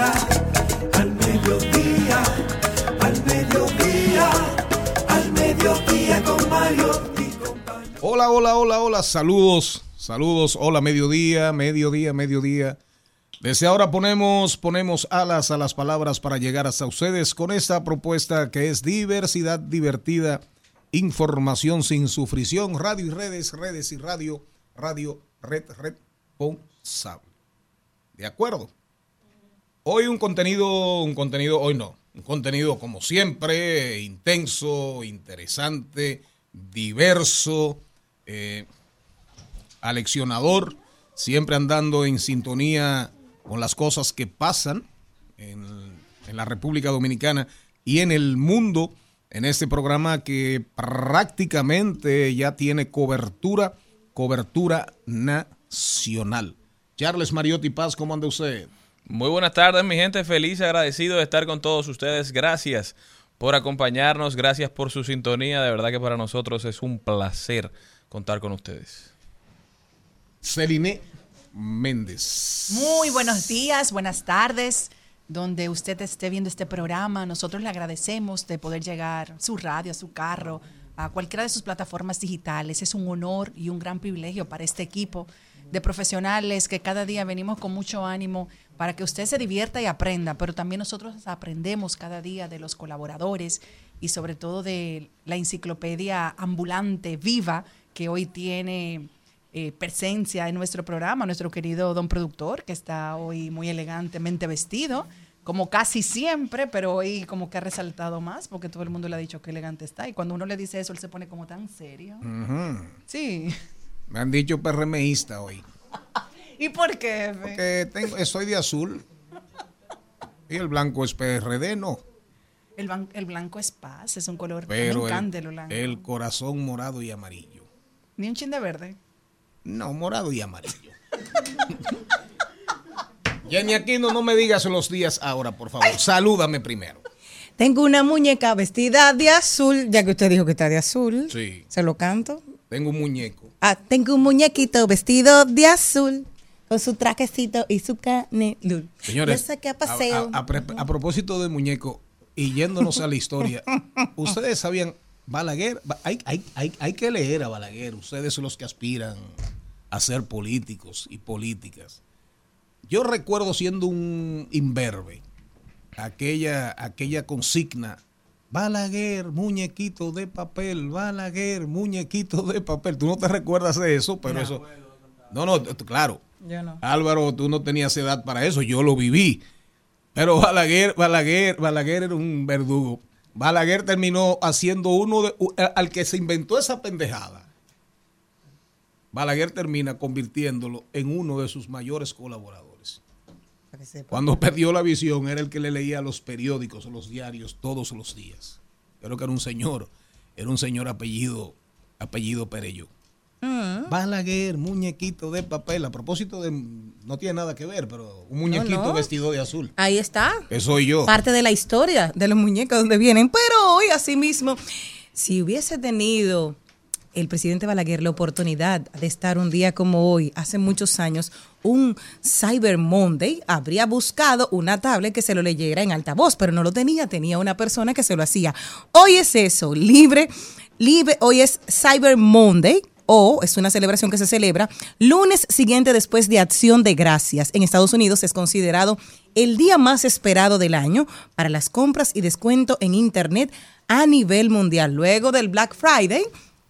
Al mediodía, al mediodía, al mediodía con Mariotti y compañía. Hola, hola, hola, hola, saludos, saludos, hola, mediodía, mediodía, mediodía. Desde ahora ponemos, ponemos alas a las palabras para llegar hasta ustedes con esta propuesta que es diversidad divertida, información sin sufrición, radio y redes, redes y radio, radio, red, responsable. ¿De acuerdo? Hoy un contenido, un contenido, hoy no, un contenido como siempre, intenso, interesante, diverso, eh, aleccionador, siempre andando en sintonía con las cosas que pasan en, en la República Dominicana y en el mundo, en este programa que prácticamente ya tiene cobertura, cobertura nacional. Charles Mariotti Paz, ¿cómo anda usted? Muy buenas tardes, mi gente. Feliz y agradecido de estar con todos ustedes. Gracias por acompañarnos, gracias por su sintonía. De verdad que para nosotros es un placer contar con ustedes. Celine Méndez. Muy buenos días, buenas tardes. Donde usted esté viendo este programa, nosotros le agradecemos de poder llegar a su radio, a su carro, a cualquiera de sus plataformas digitales. Es un honor y un gran privilegio para este equipo de profesionales que cada día venimos con mucho ánimo para que usted se divierta y aprenda, pero también nosotros aprendemos cada día de los colaboradores y sobre todo de la enciclopedia ambulante viva que hoy tiene eh, presencia en nuestro programa, nuestro querido don productor, que está hoy muy elegantemente vestido, como casi siempre, pero hoy como que ha resaltado más, porque todo el mundo le ha dicho que elegante está, y cuando uno le dice eso, él se pone como tan serio. Sí. Me han dicho PRMista hoy. ¿Y por qué? jefe? Porque tengo, estoy de azul. Y el blanco es PRD, no. El, ban- el blanco es paz, es un color Pero el, el blanco. el corazón morado y amarillo. Ni un chin de verde. No, morado y amarillo. Jenny Aquino, no me digas los días ahora, por favor. Salúdame primero. Tengo una muñeca vestida de azul, ya que usted dijo que está de azul. Sí. Se lo canto. Tengo un muñeco. Ah, tengo un muñequito vestido de azul, con su trajecito y su canelul. Señores, Yo saqué a a, paseo. a- a pre- a propósito de muñeco y yéndonos a la historia, ustedes sabían, Balaguer, ba- hay, hay, hay, hay que leer a Balaguer, ustedes son los que aspiran a ser políticos y políticas. Yo recuerdo siendo un imberbe, aquella, aquella consigna, Balaguer, muñequito de papel, Balaguer, muñequito de papel. Tú no te recuerdas de eso, pero eso... No, no, claro. Yo no. Álvaro, tú no tenías edad para eso, yo lo viví. Pero Balaguer, Balaguer, Balaguer era un verdugo. Balaguer terminó haciendo uno de, al que se inventó esa pendejada. Balaguer termina convirtiéndolo en uno de sus mayores colaboradores. Cuando perdió la visión, era el que le leía los periódicos, los diarios, todos los días. Creo que era un señor, era un señor apellido, apellido Perello. Balaguer, muñequito de papel. A propósito de, no tiene nada que ver, pero un muñequito no. vestido de azul. Ahí está. Que soy yo. Parte de la historia de los muñecos donde vienen. Pero hoy, asimismo, si hubiese tenido el presidente Balaguer la oportunidad de estar un día como hoy, hace muchos años, un Cyber Monday, habría buscado una tablet que se lo leyera en altavoz, pero no lo tenía, tenía una persona que se lo hacía. Hoy es eso, libre, libre, hoy es Cyber Monday, o es una celebración que se celebra lunes siguiente después de Acción de Gracias. En Estados Unidos es considerado el día más esperado del año para las compras y descuento en Internet a nivel mundial. Luego del Black Friday,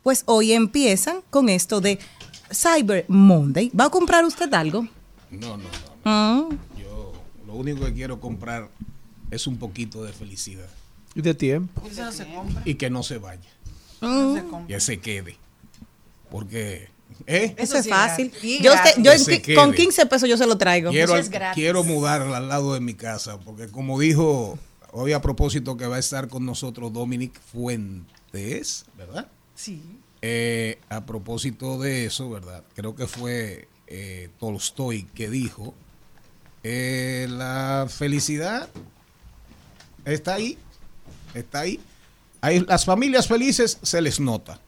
pues hoy empiezan con esto de Cyber Monday. ¿Va a comprar usted algo? No, no, no. Ah, Yo lo único que quiero comprar es un poquito de felicidad. Y de tiempo. Y que no se vaya. Que se quede. Porque ¿Eh? Eso, es fácil. Yo, yo Que con quede. 15 pesos yo se lo traigo. Quiero, es al- gratis. quiero mudarla al lado de mi casa, porque como dijo hoy a propósito que va a estar con nosotros Dominic Fuentes, ¿verdad? Sí. Eh, a propósito de eso, ¿verdad? Creo que fue eh, Tolstoy que dijo, eh, la felicidad está ahí, está ahí. Hay- Las familias felices se les nota,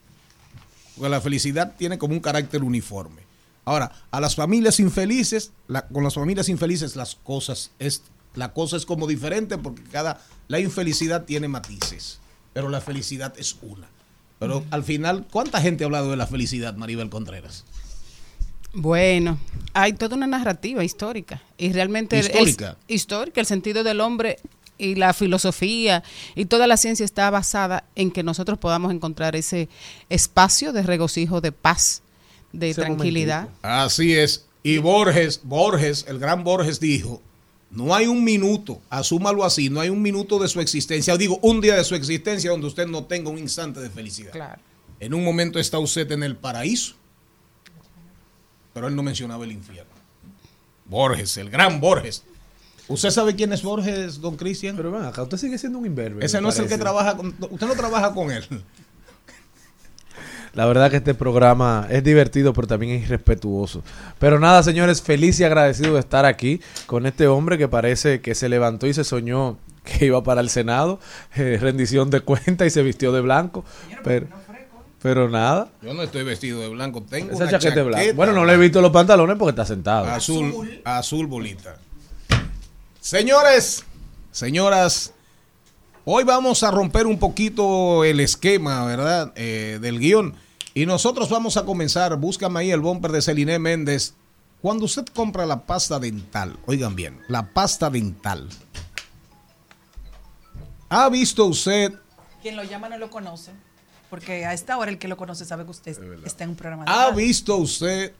porque la felicidad tiene como un carácter uniforme. Ahora, a las familias infelices, la- con las familias infelices las cosas es la cosa es como diferente porque cada la infelicidad tiene matices, pero la felicidad es una. Pero al final, ¿cuánta gente ha hablado de la felicidad, Maribel Contreras? Bueno, hay toda una narrativa histórica y realmente Histórica. el, histórica, el sentido del hombre y la filosofía y toda la ciencia está basada en que nosotros podamos encontrar ese espacio de regocijo, de paz, de Ese tranquilidad. Así es. Y Borges, Borges, el gran Borges dijo, no hay un minuto, asúmalo así, no hay un minuto de su existencia, o digo, un día de su existencia donde usted no tenga un instante de felicidad. Claro. En un momento está usted en el paraíso, pero él no mencionaba el infierno. Borges, el gran Borges. ¿Usted sabe quién es Borges, don Cristian? Pero ven acá, usted sigue siendo un imberbe. Ese no es el que trabaja con... Usted no trabaja con él. La verdad que este programa es divertido, pero también es irrespetuoso. Pero nada, señores, feliz y agradecido de estar aquí con este hombre que parece que se levantó y se soñó que iba para el Senado, eh, rendición de cuenta y se vistió de blanco. Pero, pero nada, Yo no estoy vestido de blanco, tengo esa una chaqueta es blanca. chaqueta Bueno, no le he visto los pantalones porque está sentado. Azul, azul bolita. Señores, señoras, hoy vamos a romper un poquito el esquema, ¿verdad? Eh, del guion. Y nosotros vamos a comenzar. Búscame ahí el bumper de Celine Méndez. Cuando usted compra la pasta dental, oigan bien, la pasta dental. ¿Ha visto usted Quien lo llama no lo conoce. Porque a esta hora el que lo conoce sabe que usted está en un programa de ¿Ha radio. visto usted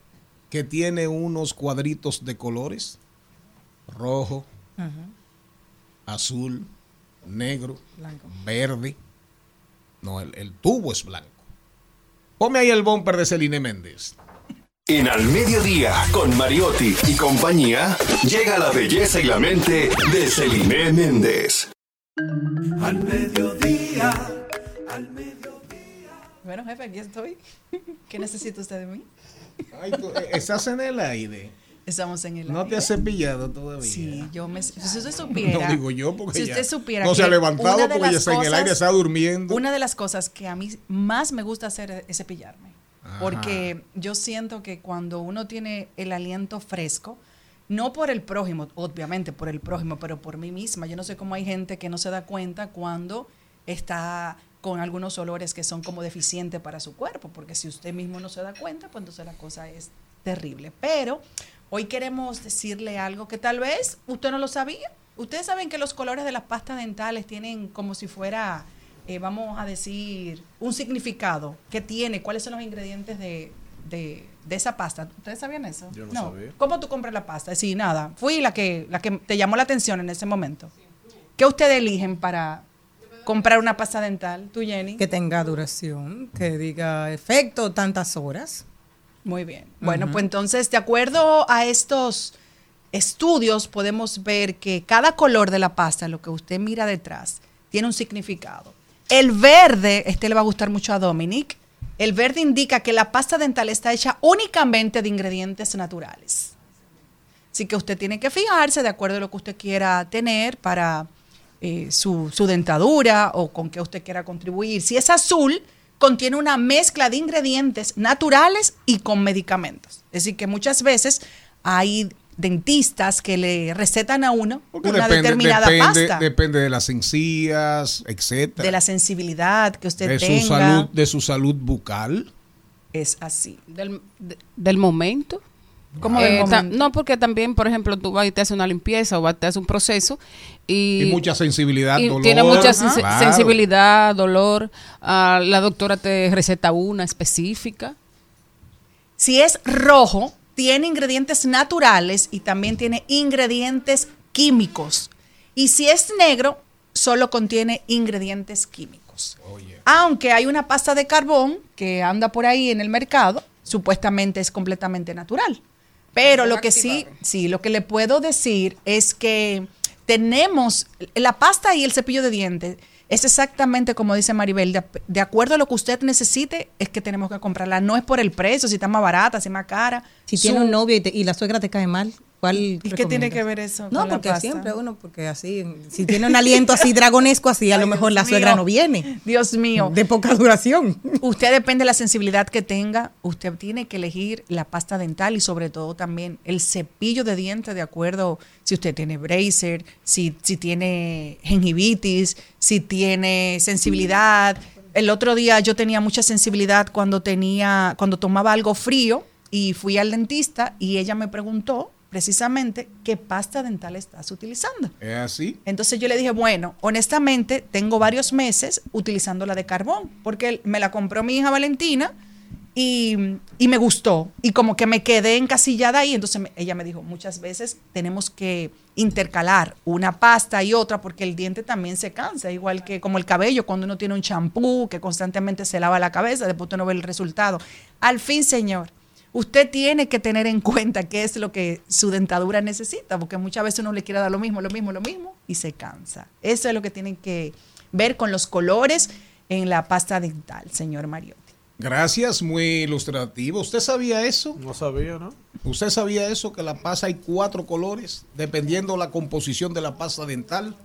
que tiene unos cuadritos de colores? Rojo, azul, negro, verde. No, el, el tubo es blanco. Ponme ahí el bumper de Celine Méndez. En Al Mediodía, con Mariotti y compañía, llega la belleza y la mente de Celine Méndez. Al mediodía, al mediodía. Bueno, jefe, aquí estoy. ¿Qué necesita usted de mí? Ay, tú, eh, estás en el aire. Estamos en el No te has cepillado todavía. Sí, yo me... Si usted supiera... No digo yo porque si ya usted supiera no se ha levantado porque ya está en el aire, está durmiendo. Una de las cosas que a mí más me gusta hacer es cepillarme. Porque yo siento que cuando uno tiene el aliento fresco, no por el prójimo, obviamente por el prójimo, pero por mí misma. Yo no sé cómo hay gente que no se da cuenta cuando está con algunos olores que son como deficientes para su cuerpo, porque si usted mismo no se da cuenta, pues entonces la cosa es terrible. Pero hoy queremos decirle algo que tal vez usted no lo sabía. Ustedes saben que los colores de las pastas dentales tienen como si fuera, eh, vamos a decir, un significado. ¿Qué tiene? ¿Cuáles son los ingredientes de, de- de esa pasta? ¿Ustedes sabían eso? Yo no sabía. ¿Cómo tú compras la pasta? Sí, nada. Fui la que, la que te llamó la atención en ese momento. ¿Qué ustedes eligen para comprar una pasta dental? ¿Tú, Jenny? Que tenga duración, que diga efecto tantas horas. Muy bien. Bueno, pues entonces, de acuerdo a estos estudios, podemos ver que cada color de la pasta, lo que usted mira detrás, tiene un significado. El verde, este le va a gustar mucho a Dominic, el verde indica que la pasta dental está hecha únicamente de ingredientes naturales. Así que usted tiene que fijarse de acuerdo a lo que usted quiera tener para eh, su, su dentadura o con qué usted quiera contribuir. Si es azul, contiene una mezcla de ingredientes naturales y con medicamentos. Es decir, que muchas veces hay dentistas que le recetan a uno Porque una depende, determinada depende, pasta. depende de las encías, etcétera. de la sensibilidad que usted de tenga. su salud, de su salud bucal. Es así. Del, de- del momento. ¿Cómo Eh, no, porque también, por ejemplo, tú vas y te haces una limpieza o vas y te haces un proceso y, Y, mucha sensibilidad, y dolor. tiene mucha Claro. sensibilidad, dolor. Ah, la doctora te receta una específica. Si es rojo, tiene ingredientes naturales y también tiene ingredientes químicos. Y si es negro, solo contiene ingredientes químicos. Aunque hay una pasta de carbón que anda por ahí en el mercado, supuestamente es completamente natural. Pero lo que sí, sí, lo que le puedo decir es que tenemos la pasta y el cepillo de dientes. Es exactamente como dice Maribel, de, de acuerdo a lo que usted necesite, es que tenemos que comprarla. No es por el precio, si está más barata, si es más cara. Si Su- tiene un novio y, te- y la suegra te cae mal, ¿cuál ¿Y qué tiene que ver eso No, con la porque pasta? siempre uno, porque así, si tiene un aliento así dragonesco así, a lo mejor Dios la suegra mío. no viene. Dios mío. De poca duración. Usted depende de la sensibilidad que tenga, usted tiene que elegir la pasta dental y sobre todo también el cepillo de dientes de acuerdo si usted tiene bracer, si, si tiene gingivitis, si tiene sensibilidad. El otro día yo tenía mucha sensibilidad cuando tenía, cuando tomaba algo frío y fui al dentista y ella me preguntó precisamente qué pasta dental estás utilizando. ¿Es así? Entonces yo le dije, bueno, honestamente tengo varios meses utilizando la de carbón, porque me la compró mi hija Valentina y, y me gustó. Y como que me quedé encasillada ahí, entonces me- ella me dijo, muchas veces tenemos que intercalar una pasta y otra porque el diente también se cansa, igual que como el cabello, cuando uno tiene un champú que constantemente se lava la cabeza, después usted no ve el resultado. Al fin, señor. Usted tiene que tener en cuenta qué es lo que su dentadura necesita, porque muchas veces uno le quiere dar lo mismo, lo mismo, lo mismo y se cansa. Eso es lo que tienen que ver con los colores en la pasta dental, señor Mariotti. Gracias, muy ilustrativo. ¿Usted sabía eso? No sabía, ¿no? ¿Usted sabía eso? Que la pasta hay cuatro colores, dependiendo la composición de la pasta dental.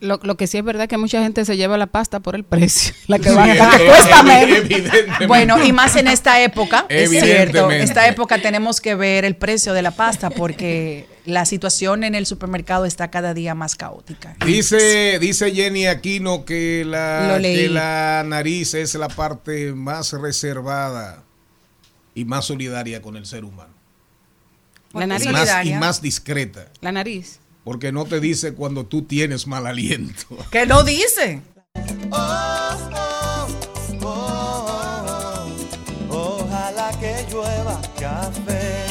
Lo, lo que sí es verdad que mucha gente se lleva la pasta por el precio. La que Sí, va es- la que es- cuesta es- menos. Bueno, y más en esta época, es cierto, esta época tenemos que ver el precio de la pasta porque la situación en el supermercado está cada día más caótica. Dice, dice Jenny Aquino que la, que la nariz es la parte más reservada y más solidaria con el ser humano. La Y nariz. más, y más discreta, La nariz. Porque no te dice cuando tú tienes mal aliento. ¿Qué no dice? Ojalá que llueva café.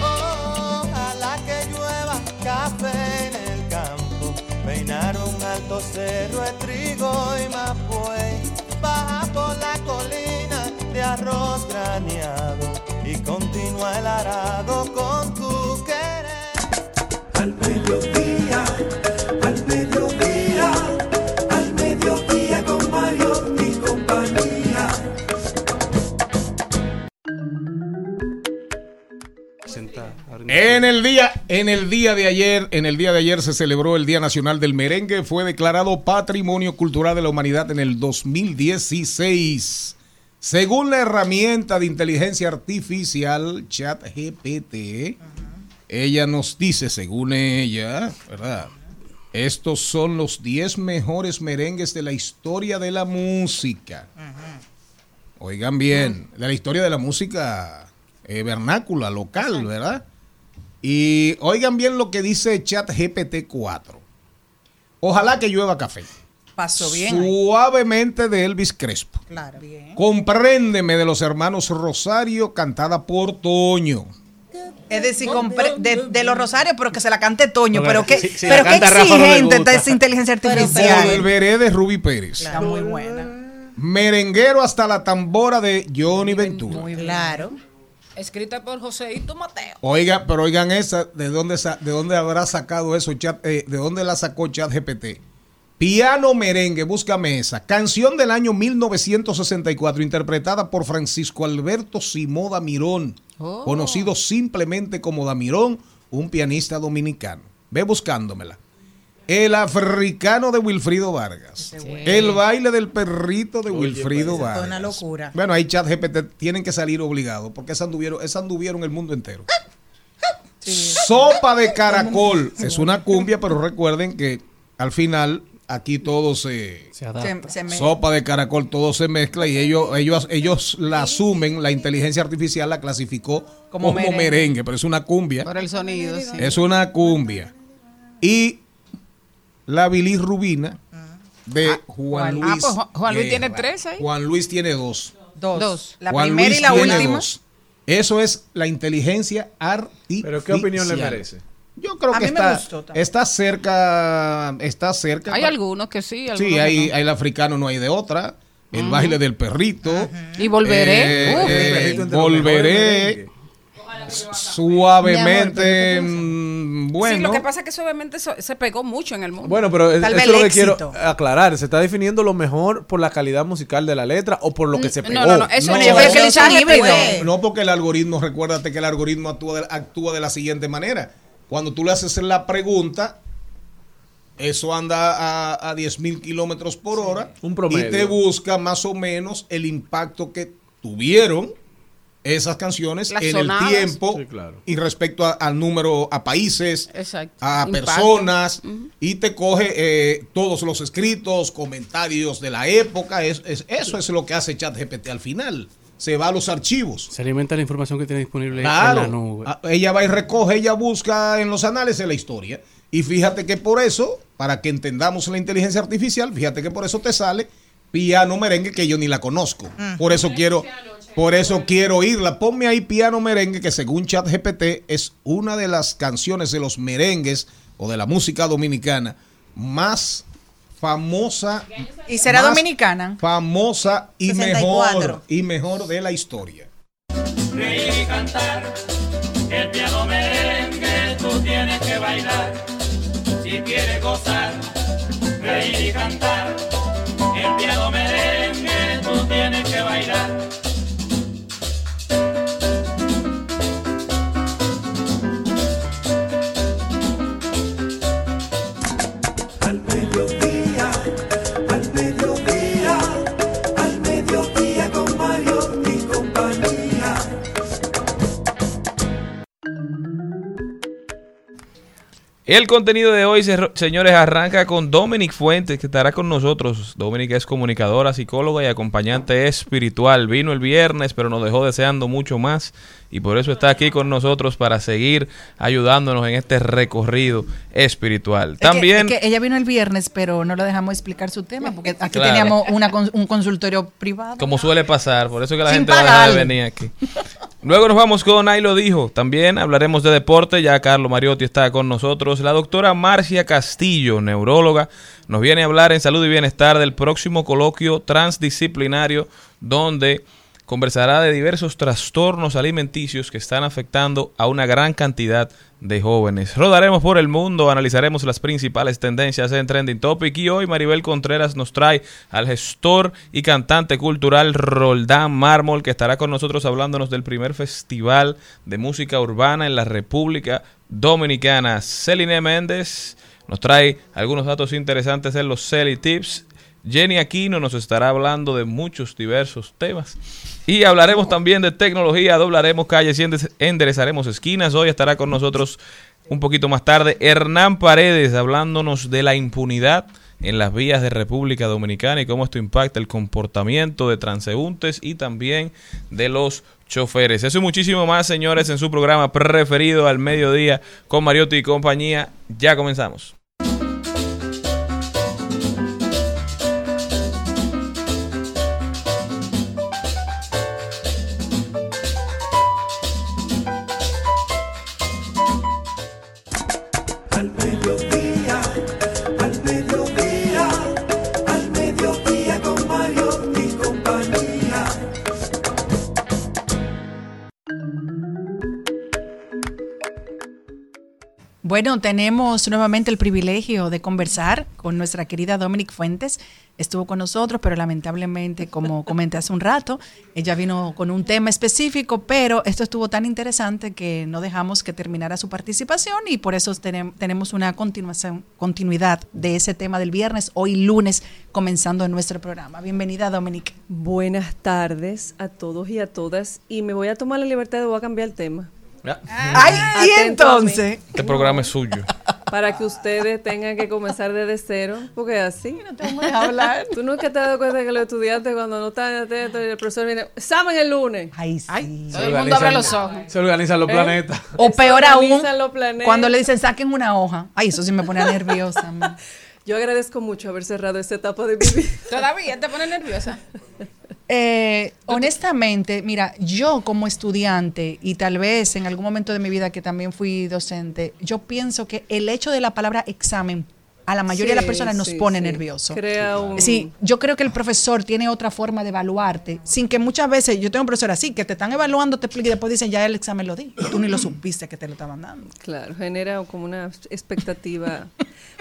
Ojalá que llueva café un alto cerro de trigo y mapuey. Baja por la colina de arroz graneado y continúa el arado con tu querer. Al mediodía, En el día, en el día de ayer, en el día de ayer se celebró el Día Nacional del Merengue, fue declarado Patrimonio Cultural de la Humanidad en el 2016. Según la herramienta de inteligencia artificial ChatGPT, ella nos dice, según ella, ¿verdad? Estos son los 10 mejores merengues de la historia de la música. Oigan bien, de la historia de la música eh, vernácula, local, ¿verdad? Y oigan bien lo que dice ChatGPT 4. Ojalá que llueva café. Pasó bien. ahí. Suavemente de Elvis Crespo. Claro. Compréndeme de los hermanos Rosario, cantada por Toño. Es decir, de, de los Rosarios, pero que se la cante Toño. Porque Pero qué, si- si pero qué exigente está esa inteligencia artificial. Volveré de Ruby Pérez. Está muy buena. Merenguero hasta la tambora de Johnny Ventura. Muy bien. Claro. Escrita por Joséito Mateo. Oiga, pero oigan esa, ¿de dónde, de dónde habrá sacado eso? Chat, eh, ¿De dónde la sacó ChatGPT? Piano merengue, búscame esa. Canción del año 1964, interpretada por Francisco Alberto Simó Damirón, Oh. conocido simplemente como Damirón, un pianista dominicano. Ve buscándomela. El africano de Wilfrido Vargas. El baile del perrito de Wilfrido esa fue Vargas. una locura. Bueno, ahí chat GPT tienen que salir obligados porque esa anduvieron, esa anduvieron el mundo entero. Sopa de caracol. Es una cumbia, pero recuerden que al final aquí todo se... Se adapta. Se- Sopa de caracol, todo se mezcla y ellos, ellos, ellos la asumen, la inteligencia artificial la clasificó como, Como merengue. merengue. pero es una cumbia. Por el sonido, sí. Es una cumbia. Y la bilirrubina de Juan Juan- Luis. Ah, pues Juan- Luis tiene tres ahí. Juan Luis tiene dos. Dos. Dos. La Juan primera Luis y la tiene última. dos. Eso es la inteligencia artificial. Pero ¿qué opinión le merece? Yo creo A que mí me está, está cerca, está cerca. Hay algunos que sí, algunos Sí, que hay, no. hay el africano, no hay de otra. El baile del perrito. Y volveré. Eh, eh, volveré mejores suavemente. mm, bueno, Sí, lo que pasa es que eso- se pegó mucho en el mundo. Bueno, pero es- eso vez es lo que quiero aclarar. ¿Se está definiendo lo mejor por la calidad musical de la letra o por lo que se pegó? no, no, no, eso No, que híbrido. no porque el algoritmo, recuérdate que el algoritmo actúa de, actúa de la siguiente manera. Cuando tú le haces la pregunta, eso anda a, a 10 mil kilómetros por hora Un promedio. y te busca más o menos el impacto que tuvieron esas canciones Las en sonadas. el tiempo Sí, claro. y respecto a- al número, a países, Exacto. a Impacto. personas y te coge eh, todos los escritos, comentarios de la época. Es, es- eso es lo que hace ChatGPT al final. Se va a los archivos. Se alimenta la información que tiene disponible Claro. en la nube. Ah, Ella va y recoge, ella busca en los anales de la historia. Y fíjate que por eso, para que entendamos la inteligencia artificial, fíjate que por eso te sale piano merengue que yo ni la conozco. Por eso quiero, por eso quiero oírla. Ponme ahí piano merengue que según ChatGPT es una de las canciones de los merengues o de la música dominicana más famosa ¿Y será dominicana? famosa y 64. mejor y mejor de la historia. Reír y cantar, el piano merengue tú tienes que bailar. Si quieres gozar, reír y cantar, piano merengue tú tienes que bailar. El contenido de hoy, se- señores, arranca con Dominic Fuentes, que estará con nosotros. Dominic es comunicadora, psicóloga y acompañante espiritual. Vino el viernes, pero nos dejó deseando mucho más. Y por eso está aquí con nosotros para seguir ayudándonos en este recorrido espiritual. Es que- También... es que ella vino el viernes, pero no le dejamos explicar su tema, porque aquí Claro. teníamos una un consultorio privado. Como suele pasar, por eso que la Sin gente va a dejar de pagar. venir aquí. Luego nos vamos con Ahí lo dijo. También hablaremos de deporte. Ya Carlos Mariotti está con nosotros. La doctora Marcia Castillo, neuróloga, nos viene a hablar en salud y bienestar del próximo coloquio transdisciplinario donde conversará de diversos trastornos alimenticios que están afectando a una gran cantidad de jóvenes. Rodaremos por el mundo, analizaremos las principales tendencias en Trending Topic y hoy Maribel Contreras nos trae al gestor y cantante cultural Roldán Mármol que estará con nosotros hablándonos del primer festival de música urbana en la República Dominicana. Celine Méndez nos trae algunos datos interesantes en los Celi Tips. Jenny Aquino nos estará hablando de muchos diversos temas. Y hablaremos también de tecnología, doblaremos calles y enderezaremos esquinas. Hoy estará con nosotros un poquito más tarde Hernán Paredes hablándonos de la impunidad en las vías de República Dominicana y cómo esto impacta el comportamiento de transeúntes y también de los choferes. Eso y muchísimo más, señores, en su programa preferido al mediodía con Mariotti y compañía. Ya comenzamos. Bueno, tenemos nuevamente el privilegio de conversar con nuestra querida Dominic Fuentes. Estuvo con nosotros, pero lamentablemente, como comenté hace un rato, ella vino con un tema específico, pero esto estuvo tan interesante que no dejamos que terminara su participación y por eso tenem- tenemos una continuación, continuidad de ese tema del viernes, hoy lunes, comenzando en nuestro programa. Bienvenida, Dominic. Buenas tardes a todos y a todas. Y me voy a tomar la libertad de voy a cambiar el tema. Ay, y entonces. Este programa es suyo. Para que ustedes tengan que comenzar desde cero, porque así. No te vamos a dejar hablar. Tú nunca te has dado cuenta que los estudiantes cuando no están atentos y el profesor viene, examen el lunes. Ay, sí. Todo el mundo abre los ojos. Se organizan los ¿Eh? planetas. O Se peor aún, organizan los planetas. cuando le dicen saquen una hoja. Ay, eso sí me pone nerviosa. man. Yo agradezco mucho haber cerrado esta etapa de mi vida. Todavía te pone nerviosa. Eh, honestamente, mira, yo como estudiante y tal vez en algún momento de mi vida que también fui docente, yo pienso que el hecho de la palabra examen a la mayoría de las personas nos sí, pone sí. nervioso. Crea un- Sí, yo creo que el profesor tiene otra forma de evaluarte, sin que muchas veces, yo tengo un profesor así, que te están evaluando, te explica y después dicen, ya el examen lo di. Y tú ni lo supiste que te lo estaban dando. Claro, genera como una expectativa.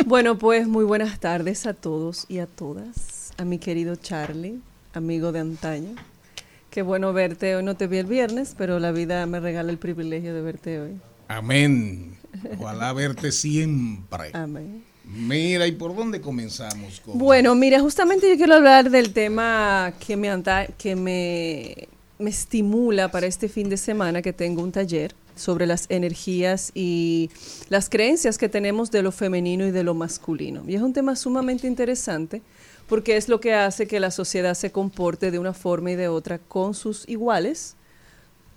bueno, pues muy buenas tardes a todos y a todas. A mi querido Charlie, amigo de antaño. Qué bueno verte. Hoy no te vi el viernes, pero la vida me regala el privilegio de verte hoy. Amén. Ojalá verte siempre. Amén. Mira, ¿y por dónde comenzamos? Con... Bueno, mira, justamente yo quiero hablar del tema que me anta- que me, me estimula para este fin de semana que tengo un taller sobre las energías y las creencias que tenemos de lo femenino y de lo masculino. Y es un tema sumamente interesante porque es lo que hace que la sociedad se comporte de una forma y de otra con sus iguales,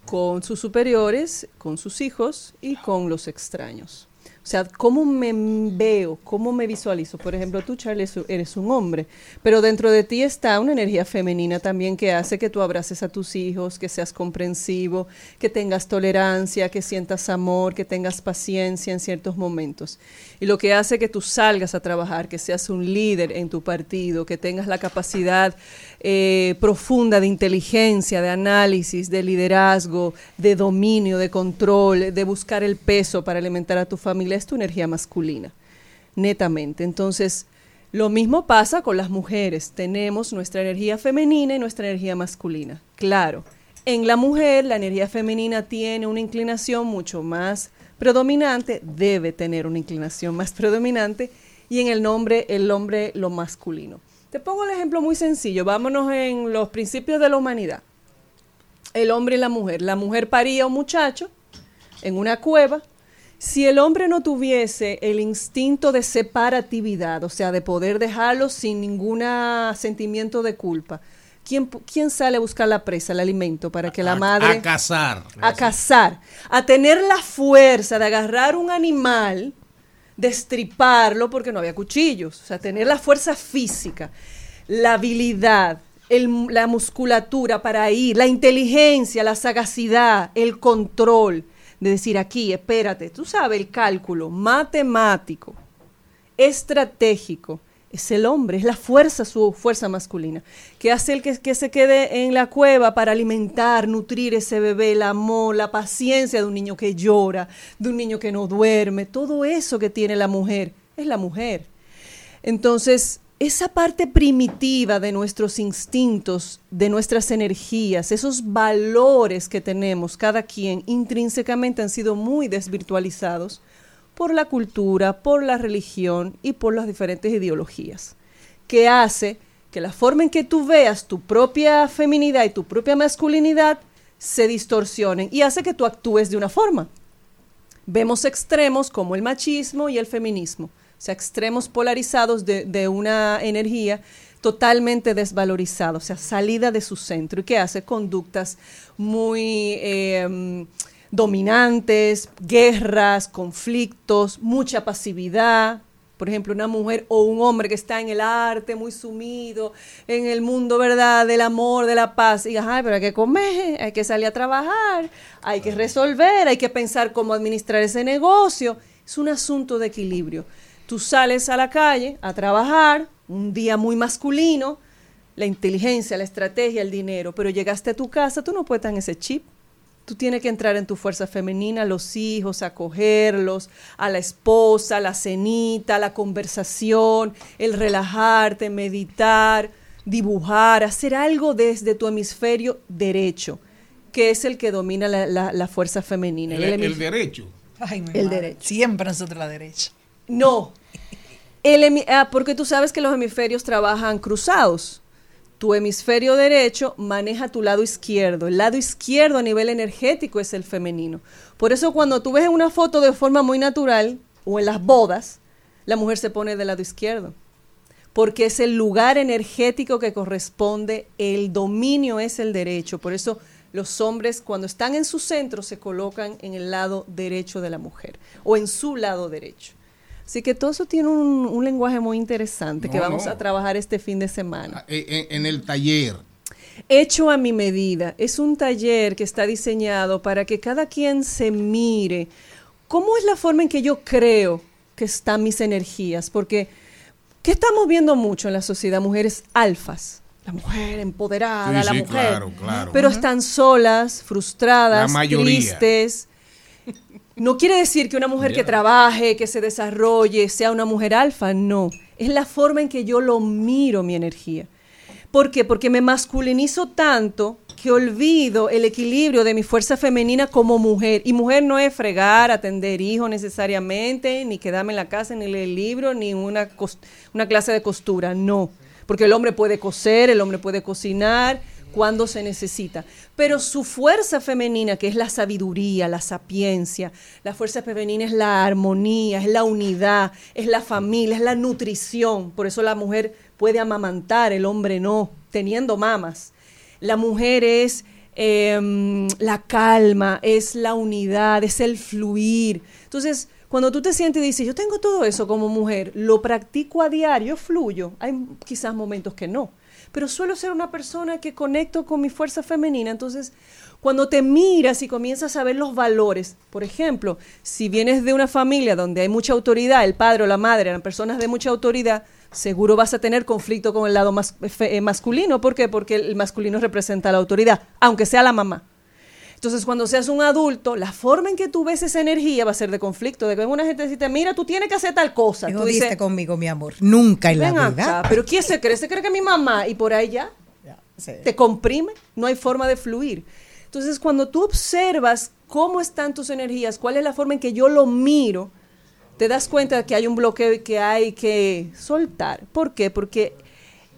con sus superiores, con sus hijos y con los extraños. O sea, cómo me veo, cómo me visualizo. Por ejemplo, tú, Charlie, eres- un hombre, pero dentro de ti está una energía femenina también que hace que tú abraces a tus hijos, que seas comprensivo, que tengas tolerancia, que sientas amor, que tengas paciencia en ciertos momentos. Y lo que hace que tú salgas a trabajar, que seas un líder en tu partido, que tengas la capacidad eh, profunda de inteligencia, de análisis, de liderazgo, de dominio, de control, de buscar el peso para alimentar a tu familia, es tu energía masculina, netamente. Entonces, lo mismo pasa con las mujeres. Tenemos nuestra energía femenina y nuestra energía masculina. Claro, en la mujer la energía femenina tiene una inclinación mucho más predominante, debe tener una inclinación más predominante, y en el nombre, el hombre lo masculino. Te pongo el ejemplo muy sencillo. Vámonos en los principios de la humanidad. El hombre y la mujer. La mujer paría a un muchacho en una cueva. Si el hombre no tuviese el instinto de separatividad, o sea, de poder dejarlo sin ningún sentimiento de culpa, ¿quién, sale a buscar la presa, el alimento, para que la A- madre... A cazar. a cazar, a tener la fuerza de agarrar un animal, destriparlo porque no había cuchillos, o sea, tener la fuerza física, la habilidad, la musculatura para ir, la inteligencia, la sagacidad, el control, de decir aquí, espérate, tú sabes, el cálculo matemático, estratégico, es el hombre, es la fuerza, su fuerza masculina, que hace el que, que se quede en la cueva para alimentar, nutrir ese bebé, el amor, la paciencia de un niño que llora, de un niño que no duerme, todo eso que tiene la mujer, es la mujer. Entonces, esa parte primitiva de nuestros instintos, de nuestras energías, esos valores que tenemos cada quien intrínsecamente han sido muy desvirtualizados por la cultura, por la religión y por las diferentes ideologías, que hace que la forma en que tú veas tu propia feminidad y tu propia masculinidad se distorsionen y hace que tú actúes de una forma. Vemos extremos como el machismo y el feminismo, o sea, extremos polarizados de, una energía totalmente desvalorizada, o sea, salida de su centro. Y que hace conductas muy eh, dominantes, guerras, conflictos, mucha pasividad. Por ejemplo, una mujer o un hombre que está en el arte, muy sumido, en el mundo, ¿verdad?, del amor, de la paz. Y, ajá, pero hay que comer, hay que salir a trabajar, hay que resolver, hay que pensar cómo administrar ese negocio. Es un asunto de equilibrio. Tú sales a la calle a trabajar, un día muy masculino, la inteligencia, la estrategia, el dinero, pero llegaste a tu casa, tú no puedes estar en ese chip. Tú tienes que entrar en tu fuerza femenina, los hijos, acogerlos, a la esposa, la cenita, la conversación, el relajarte, meditar, dibujar, hacer algo desde tu hemisferio derecho, que es el que domina la, la- la fuerza femenina. El, El el hemis- derecho. Ay, mi El madre. derecho. Siempre nosotros la derecha. No. El ah, porque tú sabes que los hemisferios trabajan cruzados. Tu hemisferio derecho maneja tu lado izquierdo. El lado izquierdo a nivel energético es el femenino. Por eso cuando tú ves una foto de forma muy natural o en las bodas, la mujer se pone del lado izquierdo. Porque es el lugar energético que corresponde, el dominio es el derecho. Por eso los hombres cuando están en su centro se colocan en el lado derecho de la mujer o en su lado derecho. Así que todo eso tiene un, un lenguaje muy interesante que vamos no. a trabajar este fin de semana. En, en- en el taller. hecho a mi medida. Es un taller que está diseñado para que cada quien se mire. ¿Cómo es la forma en que yo creo que están mis energías? Porque, ¿qué estamos viendo mucho en la sociedad? Mujeres alfas. La mujer empoderada, Sí, la sí, mujer. claro, claro. Pero están solas, frustradas, tristes. No quiere decir que una mujer que trabaje, que se desarrolle, sea una mujer alfa, no. Es la forma en que yo lo miro mi energía. ¿Por qué? Porque me masculinizo tanto que olvido el equilibrio de mi fuerza femenina como mujer. Y mujer no es fregar, atender hijos necesariamente, ni quedarme en la casa, ni leer libros, ni una, una clase de costura. No. Porque el hombre puede coser, el hombre puede cocinar cuando se necesita. Pero su fuerza femenina, que es la sabiduría, la sapiencia, la fuerza femenina es la armonía, es la unidad, es la familia, es la nutrición. Por eso la mujer puede amamantar, el hombre no, teniendo mamas. La mujer es em, la calma, es la unidad, es el fluir. Entonces, cuando tú te sientes y dices, yo tengo todo eso como mujer, lo practico a diario, fluyo. Hay quizás momentos que no, pero suelo ser una persona que conecto con mi fuerza femenina. Entonces, cuando te miras y comienzas a ver los valores, por ejemplo, si vienes de una familia donde hay mucha autoridad, el padre o la madre eran personas de mucha autoridad, seguro vas a tener conflicto con el lado mas- eh, masculino. ¿Por qué? Porque el masculino representa la autoridad, aunque sea la mamá. Entonces, cuando seas un adulto, la forma en que tú ves esa energía va a ser de conflicto, de que una gente dice, mira, tú tienes que hacer tal cosa. Tú dices, conmigo, mi amor. Nunca en la vida. acá, pero ¿quién se cree? ¿Se cree que mi mamá? Y por ahí ya, te comprime, no hay forma de fluir. Entonces, cuando tú observas cómo están tus energías, cuál es la forma en que yo lo miro, te das cuenta que hay un bloqueo y que hay que soltar. ¿Por qué? Porque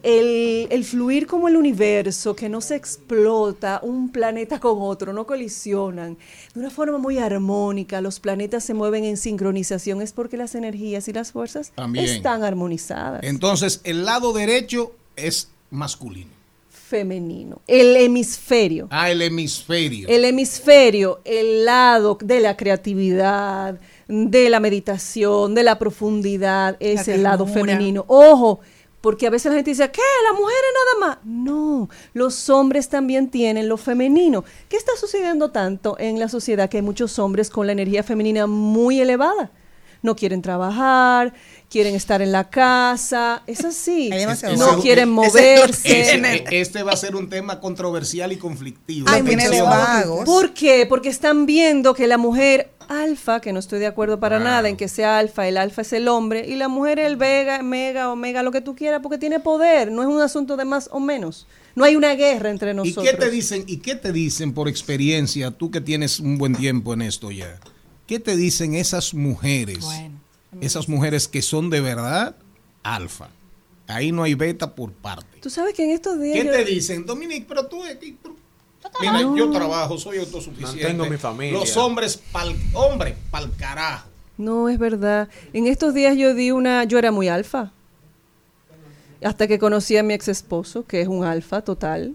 el, el fluir como el universo, que no se explota un planeta con otro, no colisionan, de una forma muy armónica, los planetas se mueven en sincronización, es porque las energías y las fuerzas También. están armonizadas. Entonces, el lado derecho es masculino. femenino. El hemisferio. Ah, el hemisferio. El hemisferio, el lado de la creatividad, de la meditación, de la profundidad, es el lado femenino. Ojo, porque a veces la gente dice, ¿qué? ¿Las mujeres nada más? No, los hombres también tienen lo femenino. ¿Qué está sucediendo tanto en la sociedad que hay muchos hombres con la energía femenina muy elevada? No quieren trabajar, quieren estar en la casa, es así. No quieren moverse. Ese- este va a ser un tema controversial y conflictivo. Ay. ¿Por qué? Porque están viendo que la mujer alfa, que no estoy de acuerdo para nada en que sea alfa, el alfa es el hombre, y la mujer es el vega, mega, omega, lo que tú quieras, porque tiene poder, no es un asunto de más o menos. No hay una guerra entre ¿Y nosotros. qué te dicen? ¿Y qué te dicen por experiencia, tú que tienes un buen tiempo en esto ya? ¿Qué te dicen esas mujeres? esas mujeres que son de verdad alfa. Ahí no hay beta por parte. Tú sabes que en estos días... ¿Qué yo- te dicen? Dominic, pero tú, tú- Mira, No. yo trabajo, soy autosuficiente. Mantengo mi familia. Los hombres, pal, hombre, pal carajo. No, es verdad. En estos días yo di una... Yo era muy alfa. Hasta que conocí a mi ex esposo, que es un alfa total.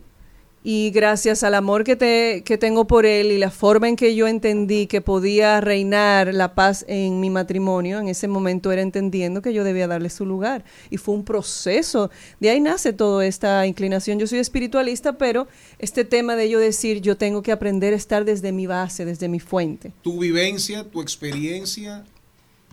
Y gracias al amor que, te, que tengo por él y la forma en que yo entendí que podía reinar la paz en mi matrimonio, en ese momento era entendiendo que yo debía darle su lugar. Y fue un proceso. De ahí nace toda esta inclinación. Yo soy espiritualista, pero este tema de yo decir, yo tengo que aprender a estar desde mi base, desde mi fuente. Tu vivencia, tu experiencia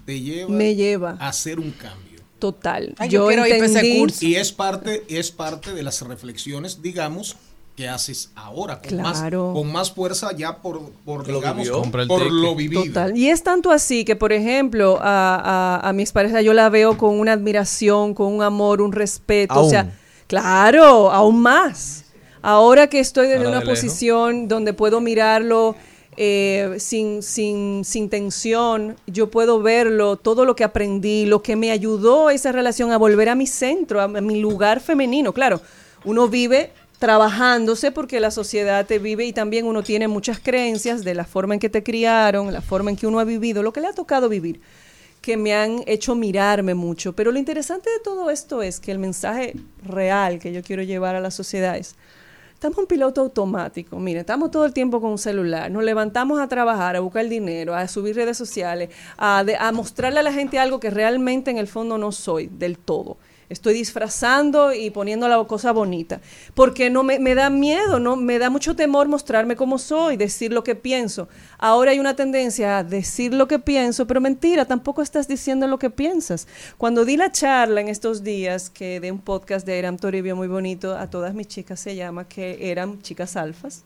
te lleva, Me lleva. a hacer un cambio. Total. Ay, yo quiero ir pa' ese curso. Y es parte, es parte de las reflexiones, digamos, que haces ahora, con, Claro. más, con más fuerza ya por, por, Lo digamos, vivió. por, lo vivido. Total. Y es tanto así que, por ejemplo, a, a, a mi expareja yo la veo con una admiración, con un amor, un respeto. O sea, claro, aún más. Ahora que estoy desde Ahora una de lejos. posición donde puedo mirarlo eh, sin, sin, sin tensión, yo puedo verlo, todo lo que aprendí, lo que me ayudó esa relación a volver a mi centro, a, a mi lugar femenino. Claro, uno vive trabajándose porque la sociedad te vive y también uno tiene muchas creencias de la forma en que te criaron, la forma en que uno ha vivido, lo que le ha tocado vivir, que me han hecho mirarme mucho. Pero lo interesante de todo esto es que el mensaje real que yo quiero llevar a la sociedad es, estamos en piloto automático, mire, estamos todo el tiempo con un celular, nos levantamos a trabajar, a buscar dinero, a subir redes sociales, a, de- a mostrarle a la gente algo que realmente en el fondo no soy del todo. Estoy disfrazando y poniendo la cosa bonita. Porque no me, me da miedo, no me da mucho temor mostrarme como soy, decir lo que pienso. Ahora hay una tendencia a decir lo que pienso, pero mentira, tampoco estás diciendo lo que piensas. Cuando di la charla en estos días, que de un podcast de Eram Toribio muy bonito, a todas mis chicas se llama, que eran chicas alfas.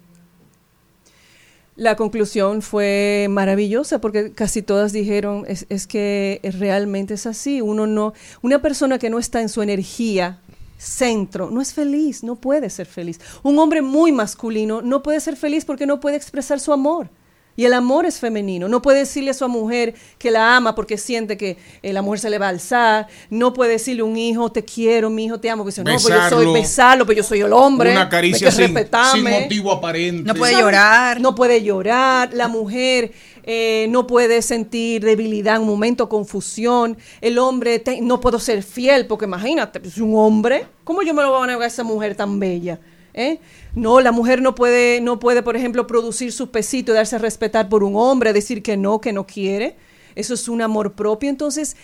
La conclusión fue maravillosa porque casi todas dijeron es, que realmente es así. Uno no, una persona que no está en su energía centro no es feliz, no puede ser feliz. Un hombre muy masculino no puede ser feliz porque no puede expresar su amor. Y el amor es femenino. No puede decirle a su mujer que la ama porque siente que eh, la mujer se le va a alzar. No puede decirle a un hijo, te quiero, mi hijo, te amo. Porque dice, no, pues yo soy Besarlo. pero yo soy el hombre. Una caricia sin, motivo aparente. No puede llorar. No puede llorar. La mujer eh, no puede sentir debilidad en un momento, confusión. El hombre, te- no puedo ser fiel, porque imagínate, es un hombre. ¿Cómo yo me lo voy a negar a esa mujer tan bella? ¿Eh? No, la mujer no puede, no puede, por ejemplo, producir su pesito y darse a respetar por un hombre, decir que no, que no quiere. Eso es un amor propio. Entonces,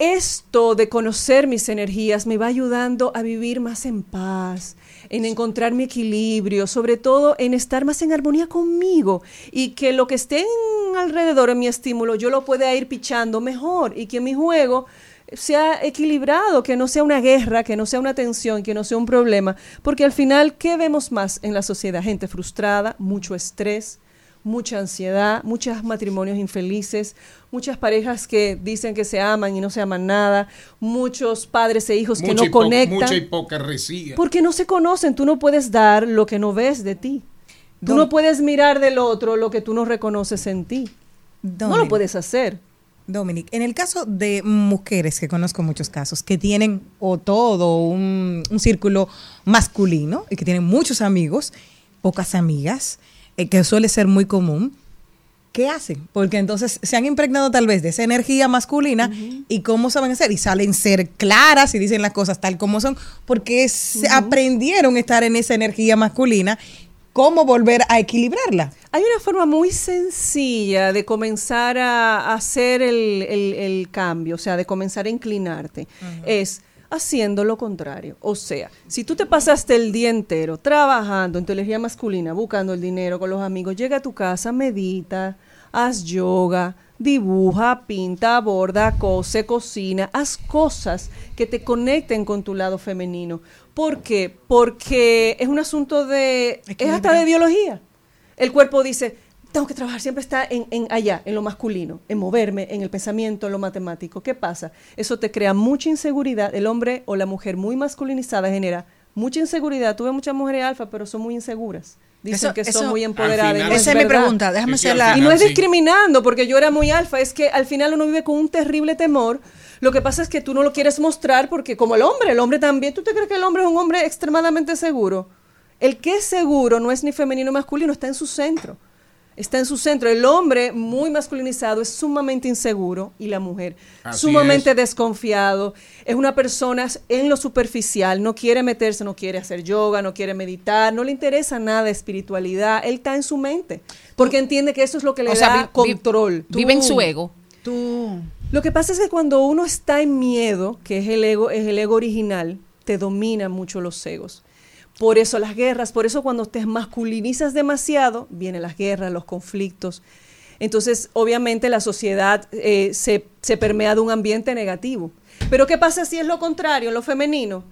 esto de conocer mis energías me va ayudando a vivir más en paz, en encontrar mi equilibrio, sobre todo en estar más en armonía conmigo y que lo que esté en alrededor en mi estímulo yo lo pueda ir pichando mejor y que mi juego sea equilibrado, que no sea una guerra, que no sea una tensión, que no sea un problema, porque al final, ¿qué vemos más en la sociedad? Gente frustrada, mucho estrés, mucha ansiedad, muchos matrimonios infelices, muchas parejas que dicen que se aman y no se aman nada, muchos padres e hijos que no conectan. Mucha hipocresía. Porque no se conocen, tú no puedes dar lo que no ves de ti. Tú Don- no puedes mirar del otro lo que tú no reconoces en ti. No lo puedes hacer. Dominic, en el caso de mujeres, que conozco muchos casos, que tienen o todo un, un círculo masculino y que tienen muchos amigos, pocas amigas, eh, que suele ser muy común, ¿qué hacen? Porque entonces se han impregnado tal vez de esa energía masculina y cómo saben hacer. Y salen ser claras y dicen las cosas tal como son, porque se aprendieron a estar en esa energía masculina. ¿Cómo volver a equilibrarla? Hay una forma muy sencilla de comenzar a, hacer el, el- el cambio, o sea, de comenzar a inclinarte. Es haciendo lo contrario. O sea, si tú te pasaste el día entero trabajando en tu energía masculina, buscando el dinero con los amigos, llega a tu casa, medita, haz yoga, dibuja, pinta, borda, cose, cocina, haz cosas que te conecten con tu lado femenino. ¿Por qué? Porque es un asunto de... Es hasta de biología. El cuerpo dice, tengo que trabajar, siempre está en, en allá, en lo masculino, en moverme, en el pensamiento, en lo matemático. ¿Qué pasa? Eso te crea mucha inseguridad. El hombre o la mujer muy masculinizada genera mucha inseguridad. Tuve muchas mujeres alfa, pero son muy inseguras. Dicen Eso- que eso- son muy empoderadas. y Al no Esa es mi pregunta. Déjame Sí, sí, hacer al la. Y no es discriminando, porque yo era muy alfa, es que al final uno vive con un terrible temor. Lo que pasa es que tú no lo quieres mostrar porque como el hombre, el hombre también, ¿tú te crees que el hombre es un hombre extremadamente seguro? El que es seguro no es ni femenino ni masculino, está en su centro. Está en su centro. El hombre muy masculinizado es sumamente inseguro y la mujer Así sumamente es. desconfiado. Es una persona en lo superficial, no quiere meterse, no quiere hacer yoga, no quiere meditar, no le interesa nada de espiritualidad. Él está en su mente porque entiende que eso es lo que le O sea, da vi- vi- control. Vive en su ego. Tú. Lo que pasa es que cuando uno está en miedo, que es el ego, es el ego original, te dominan mucho los egos. Por eso las guerras, por eso cuando te masculinizas demasiado, vienen las guerras, los conflictos. Entonces, obviamente la sociedad eh, se, se permea de un ambiente negativo. Pero ¿qué pasa si es lo contrario, en lo femenino?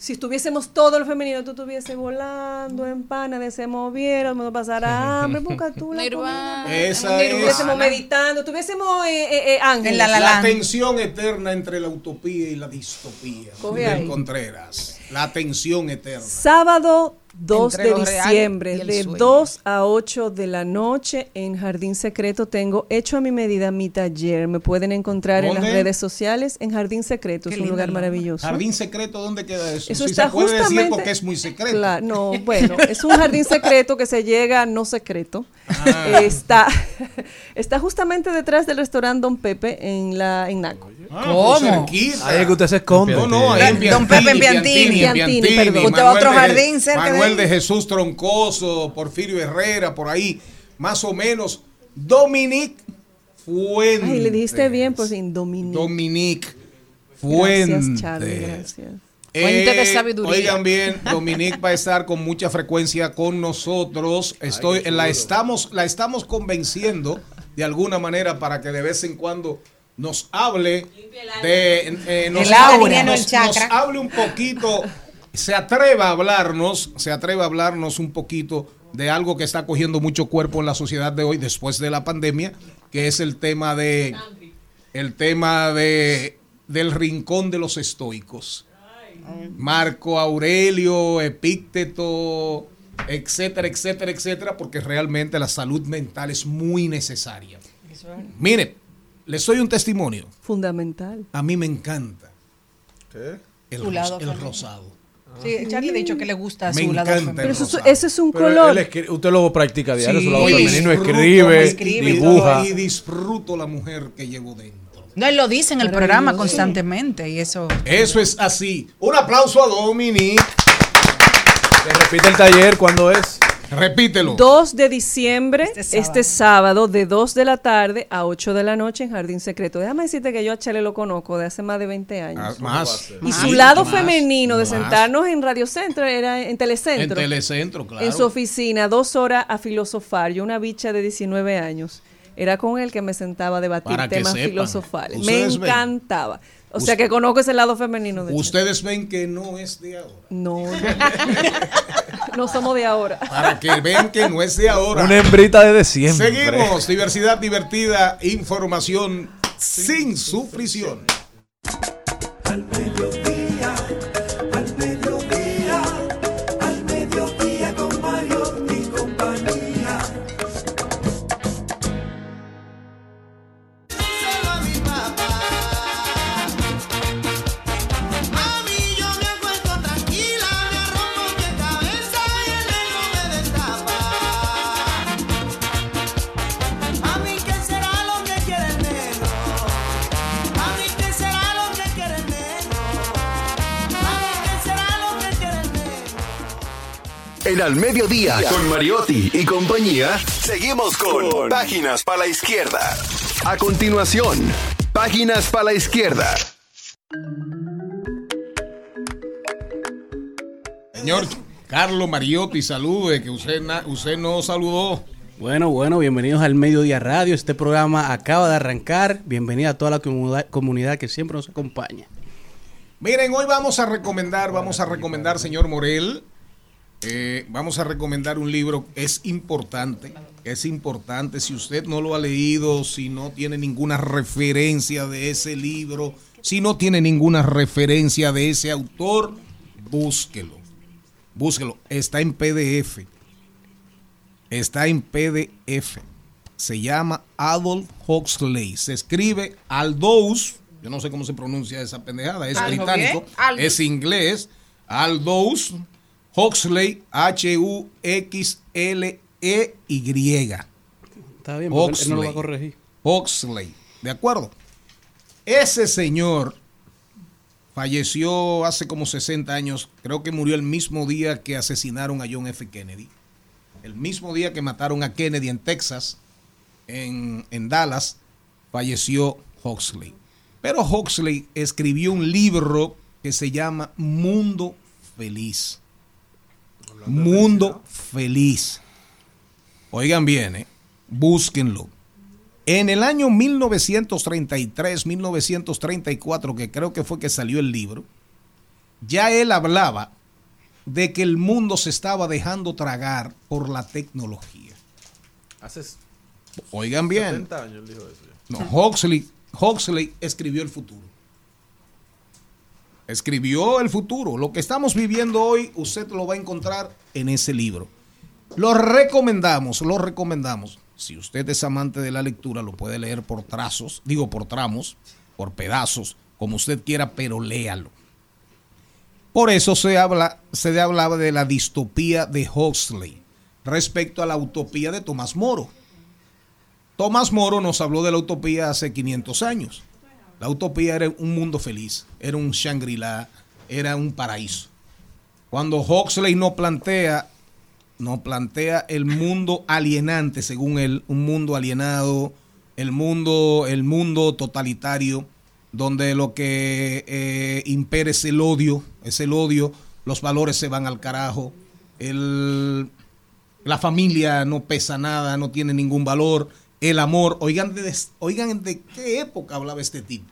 Si estuviésemos todo lo femenino, tú estuvieses volando en pan, nadie se moviera, no pasara hambre, busca tú la Nirvana. comida. Esa es Estuviésemos meditando, estuviésemos eh, eh, eh, ángeles. En la la la la. tensión eterna entre la utopía y la distopía. Coge. Contreras. La tensión eterna. Sábado 2 Entre de diciembre, de sueño. 2 a 8 de la noche, en Jardín Secreto tengo hecho a mi medida mi taller. Me pueden encontrar en las redes sociales en Jardín Secreto. Qué es un lugar nombre. maravilloso. Jardín secreto, ¿dónde queda eso? Eso Si está se puede decir justamente- porque es muy secreto. Claro, no, bueno, es un jardín secreto que se llega no secreto. Ah. Está, está justamente detrás del restaurante Don Pepe en la en Naco. Ah, ¿Cómo? pues cerquita. Ahí es que usted se esconde. No, no, ahí en Don Pepe en Piantini. Piantini, Piantini, perdón. Usted va a otro Manuel jardín cerca de Manuel de Jesús Troncoso, Porfirio Herrera, por ahí, más o menos. Dominique Fuentes. Ay, le dijiste bien, por fin, Dominique. Dominique Fuente. Gracias, Charlie, gracias. Fuente de Eh, sabiduría. Oigan bien, Dominique va a estar con mucha frecuencia con nosotros. Estoy, la estamos, la estamos convenciendo de alguna manera para que de vez en cuando nos hable de, eh, nos, El hable- aura. nos- El chakra. nos hable un poquito, se atreva a hablarnos, se atreva a hablarnos un poquito de algo que está cogiendo mucho cuerpo en la sociedad de hoy después de la pandemia, que es el tema de el tema de del rincón de los estoicos. Marco Aurelio, Epícteto, etcétera, etcétera, etcétera, porque realmente la salud mental es muy necesaria. Mire, les doy un testimonio. Fundamental. A mí me encanta el, Su ros- lado el rosado. Sí, Charlie ha dicho que le gusta Me su lado encanta femenino. Pero eso, rosado. ese es un Pero color. él escri- usted lo practica diario, Sí, su lado femenino, disfruto, escribe, escribe y dibuja. Y disfruto la mujer que llevo dentro. No, él lo dice en el programa constantemente y eso. Eso es así. Un aplauso a Dominique. Se repite el taller cuando es. Repítelo. 2 de diciembre, Este este sábado. de 2 de la tarde a 8 de la noche en Jardín Secreto. Déjame decirte que yo a Chale lo conozco de hace más de 20 años. Ah, más. y Más, su lado más, femenino de más. sentarnos en Radio Centro era en En Telecentro. Telecentro, claro. En su oficina, dos horas a filosofar. Yo, una bicha de 19 años, era con él que me sentaba a debatir Para temas sepan, filosofales. Me ven. O sea que conozco ese lado femenino de. Ustedes ven que no es de ahora. No, no. no somos de ahora. Para que vean que no es de ahora. Una hembrita desde siempre. Seguimos. Diversidad divertida. Información sin sufrición. Al En Al Mediodía, con Mariotti y compañía, seguimos con Páginas para la Izquierda. A continuación, Páginas para la Izquierda. Señor Carlos Mariotti, salude, que usted, na- usted no saludó. Bueno, bueno, bienvenidos al Mediodía Radio. Este programa acaba de arrancar. Bienvenida a toda la comunidad que siempre nos acompaña. Miren, hoy vamos a recomendar, vamos a recomendar, señor Morel, eh, vamos a recomendar un libro, es importante, es importante, si usted no lo ha leído, si no tiene ninguna referencia de ese libro, si no tiene ninguna referencia de ese autor, búsquelo, búsquelo, está en PDF, está en PDF, se llama Adolf Huxley, se escribe Aldous, yo no sé cómo se pronuncia esa pendejada, es ¿Algo británico, es inglés, Aldous Huxley, H-U-X-L-E-Y. Está bien, él- no lo va Huxley. a corregir. Huxley, ¿de acuerdo? Ese señor falleció hace como 60 años, creo que murió el mismo día que asesinaron a John F. Kennedy. El mismo día que mataron a Kennedy en Texas, en, en Dallas, falleció Huxley. Pero Huxley escribió un libro que se llama Mundo Feliz. Mundo Feliz. Oigan bien, ¿eh? búsquenlo. En el año 1933, 1934, que creo que fue que salió el libro, ya él hablaba de que el mundo se estaba dejando tragar por la tecnología. Hace Oigan bien. 70 años él dijo eso. ya. No, Huxley, Huxley escribió el futuro. Escribió el futuro. Lo que estamos viviendo hoy, usted lo va a encontrar en ese libro. Lo recomendamos, lo recomendamos. Si usted es amante de la lectura, lo puede leer por trazos, digo por tramos, por pedazos, como usted quiera, pero léalo. Por eso se habla, se hablaba de la distopía de Huxley respecto a la utopía de Tomás Moro. Tomás Moro nos habló de la utopía hace 500 años. La utopía era un mundo feliz, era un Shangri-La, era un paraíso. Cuando Huxley no plantea, no plantea el mundo alienante, según él, un mundo alienado, el mundo, el mundo totalitario, donde lo que eh, impera es el odio, es el odio, los valores se van al carajo, la familia no pesa nada, no tiene ningún valor, el amor, oigan de, oigan de qué época hablaba este tipo.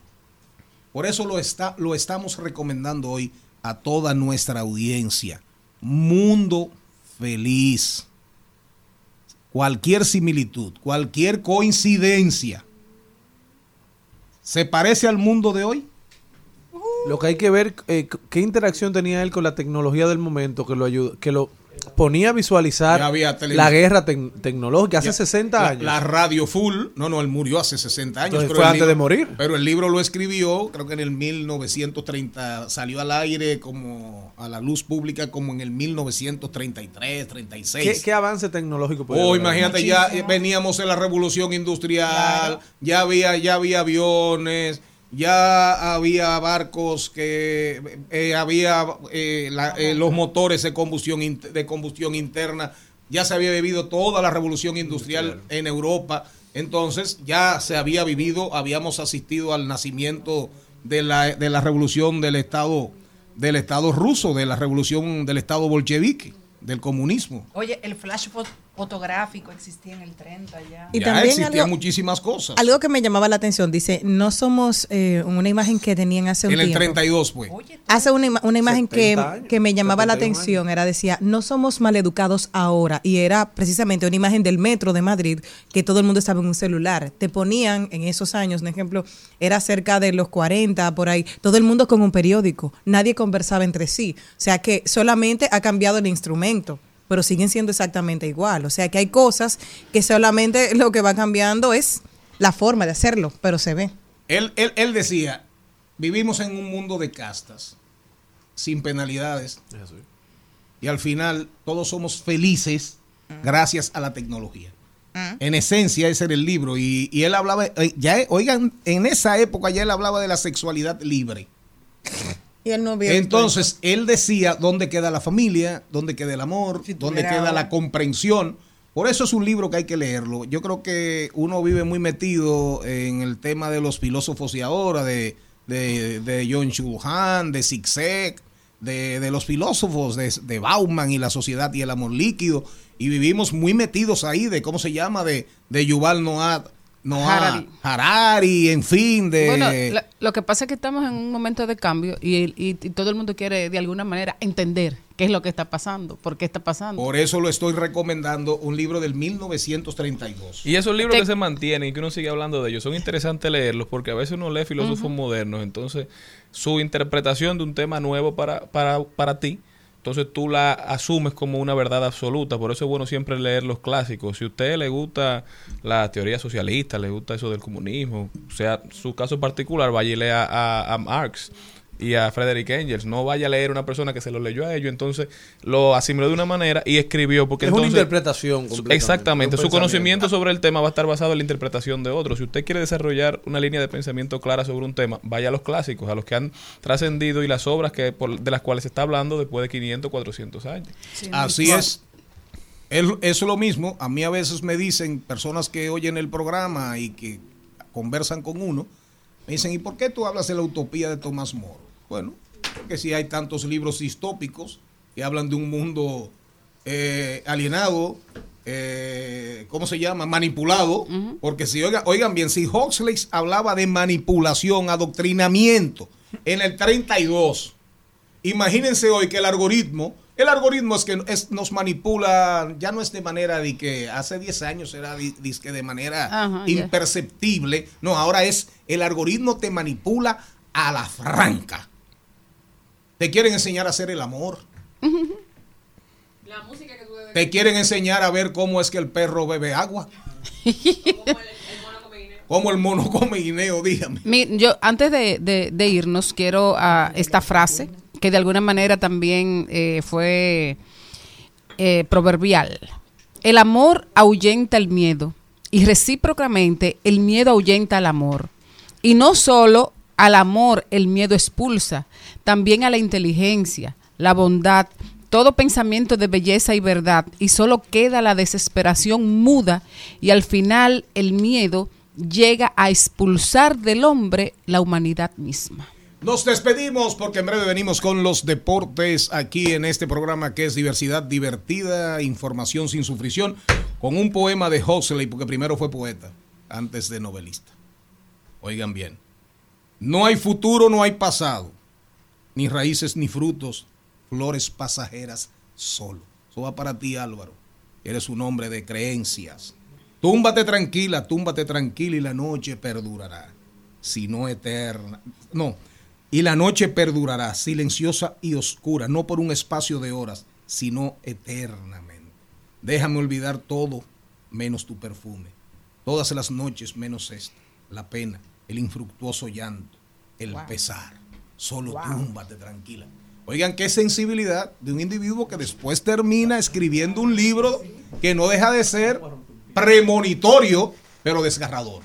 Por eso lo, está, lo estamos recomendando hoy a toda nuestra audiencia. Mundo feliz. Cualquier similitud, cualquier coincidencia, ¿se parece al mundo de hoy? Lo que hay que ver, eh, qué interacción tenía él con la tecnología del momento que lo ayudó, que lo ponía a visualizar había la guerra tec- tecnológica hace Ya, 60 la- años. La radio full, no, no, él murió hace 60 años. Entonces fue el antes libro- de morir. Pero el libro lo escribió, creo que en el 1930, salió al aire como a la luz pública como en el 1933, 36. ¿Qué, qué avance tecnológico puede Oh, haber? imagínate, ya veníamos en la revolución industrial, ya había, ya había aviones, ya había barcos que eh, había eh, la- eh, los motores de combustión de combustión interna, ya se había vivido toda la revolución industrial en Europa, entonces ya se había vivido, habíamos asistido al nacimiento de la, de la revolución del Estado del Estado ruso, de la revolución del Estado bolchevique, del comunismo. Oye, el flash fotográfico existía en el 30 ya. Y ya también existían algo- muchísimas cosas. Algo que me llamaba la atención, dice, no somos eh, una imagen que tenían hace un en el tiempo. 32, pues. Hace una, ima- una imagen que, 70 años, que me llamaba la 71 atención, era decía, no somos maleducados ahora, y era precisamente una imagen del metro de Madrid, que todo el mundo estaba en un celular. Te ponían en esos años, un ejemplo, era cerca de los 40, por ahí, todo el mundo con un periódico, nadie conversaba entre sí. O sea que solamente ha cambiado el instrumento, pero siguen siendo exactamente igual. O sea que hay cosas que solamente lo que va cambiando es la forma de hacerlo, pero se ve. Él, él, él decía, vivimos en un mundo de castas, sin penalidades, y al final todos somos felices gracias a la tecnología. En esencia, ese era el libro. Y, y él hablaba, eh, ya, oigan, en esa época ya él hablaba de la sexualidad libre. Y él no había visto Entonces, él decía dónde queda la familia, dónde queda el amor, dónde queda ahora- la comprensión. Por eso es un libro que hay que leerlo. Yo creo que uno vive muy metido en el tema de los filósofos y ahora, de, de, de John Chulhan, de Zizek, de, de los filósofos, de, de Bauman y la sociedad y el amor líquido. Y vivimos muy metidos ahí de, ¿cómo se llama? De, de Yuval Noah, Noah Harari. Harari, en fin, de... Bueno, la- lo que pasa es que estamos en un momento de cambio y, y- y todo el mundo quiere de alguna manera entender qué es lo que está pasando, por qué está pasando. Por eso lo estoy recomendando, un libro del 1932. Y esos libros Te- que se mantienen y que uno sigue hablando de ellos, son interesantes leerlos porque a veces uno lee filósofos modernos, entonces su interpretación de un tema nuevo para, para, para ti, entonces tú la asumes como una verdad absoluta, por eso es bueno siempre leer los clásicos. Si a usted le gusta la teoría socialista, le gusta eso del comunismo, o sea, su caso particular, vaya y lea a, a Marx y a Frederick Engels. No vaya a leer una persona que se lo leyó a ellos, entonces lo asimiló de una manera y escribió porque Es una interpretación Exactamente, un su conocimiento sobre el tema va a estar basado en la interpretación de otros. Si usted quiere desarrollar una línea de pensamiento clara sobre un tema, vaya a los clásicos, a los que han trascendido y las obras que por- de las cuales se está hablando después de 500, 400 años. Así es. Eso es lo mismo. A mí a veces me dicen personas que oyen el programa y que conversan con uno, me dicen, ¿y por qué tú hablas de la utopía de Tomás Moro? Bueno, porque si hay tantos libros distópicos que hablan de un mundo eh, alienado, eh, ¿cómo se llama? Manipulado. Porque si oigan, oigan bien, si Huxley hablaba de manipulación, adoctrinamiento en el 32, imagínense hoy que el algoritmo, el algoritmo es que es- nos manipula, ya no es de manera de que hace 10 años era de manera imperceptible, no, ahora es el algoritmo te manipula a la franca. Te quieren enseñar a hacer el amor. Te quieren enseñar a ver cómo es que el perro bebe agua. Cómo el mono come guineo, dígame. Mi- yo antes de, de- de irnos quiero a esta frase que de alguna manera también eh, fue eh, proverbial. El amor ahuyenta el miedo y recíprocamente el miedo ahuyenta al amor. Y no solo al amor el miedo expulsa, también a la inteligencia, la bondad, todo pensamiento de belleza y verdad, y solo queda la desesperación muda y al final el miedo llega a expulsar del hombre la humanidad misma. Nos despedimos porque en breve venimos con los deportes aquí en este programa que es diversidad divertida, información sin sufrición, con un poema de Huxley, porque primero fue poeta, antes de novelista. Oigan bien, no hay futuro, no hay pasado, ni raíces ni frutos, flores pasajeras solo. Eso va para ti Álvaro, eres un hombre de creencias. Túmbate tranquila, túmbate tranquila y la noche perdurará, si no eterna. No, y la noche perdurará, silenciosa y oscura, no por un espacio de horas, sino eternamente. Déjame olvidar todo menos tu perfume, todas las noches menos esta, la pena, el infructuoso llanto, el pesar. Solo túmbate tranquila. Oigan, qué sensibilidad de un individuo que después termina escribiendo un libro que no deja de ser premonitorio, pero desgarrador.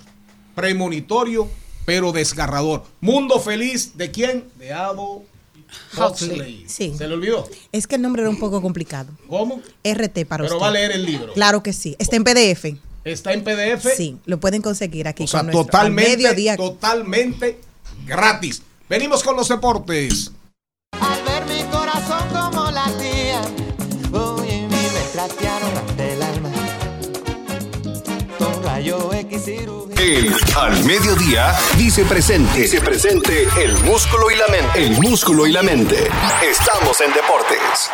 Premonitorio, pero desgarrador. Mundo feliz, ¿de quién? De Ado Huxley. Sí. ¿Se le olvidó? Es que el nombre era un poco complicado. ¿Cómo? RT para Pero usted. va a leer el libro. Claro que sí. Está en PDF. Está en PDF. Sí, lo pueden conseguir aquí O sea, con nuestro- al totalmente, mediodía. totalmente gratis. Venimos con los deportes. Al ver mi corazón como latía, uy, y me trastearon hasta el alma. Con rayo X cirugía. El Al Mediodía dice presente. Dice presente el músculo y la mente. El músculo y la mente. Estamos en deportes.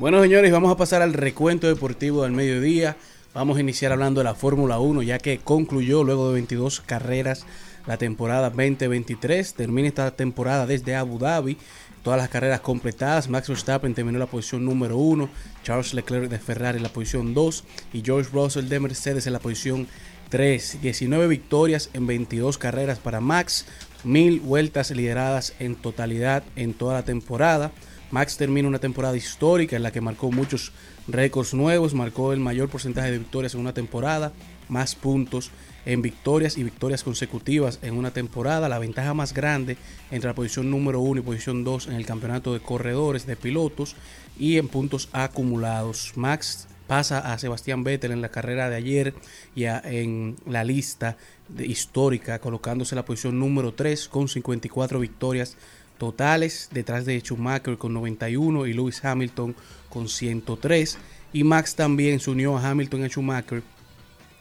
Bueno, señores, vamos a pasar al recuento deportivo del mediodía. Vamos a iniciar hablando de la Fórmula 1, ya que concluyó luego de 22 carreras la temporada 2023. Termina esta temporada desde Abu Dhabi. Todas las carreras completadas. Max Verstappen terminó la posición número 1. Charles Leclerc de Ferrari en la posición 2. Y George Russell de Mercedes en la posición 3. 19 victorias en 22 carreras para Max. Mil vueltas lideradas en totalidad en toda la temporada. Max termina una temporada histórica en la que marcó muchos récords nuevos, marcó el mayor porcentaje de victorias en una temporada, más puntos en victorias y victorias consecutivas en una temporada, la ventaja más grande entre la posición número 1 y posición 2 en el campeonato de corredores, de pilotos y en puntos acumulados. Max pasa a Sebastián Vettel en la carrera de ayer y en la lista histórica, colocándose en la posición número 3 con 54 victorias totales, detrás de Schumacher con 91 y Lewis Hamilton con 103. Y Max también se unió a Hamilton y a Schumacher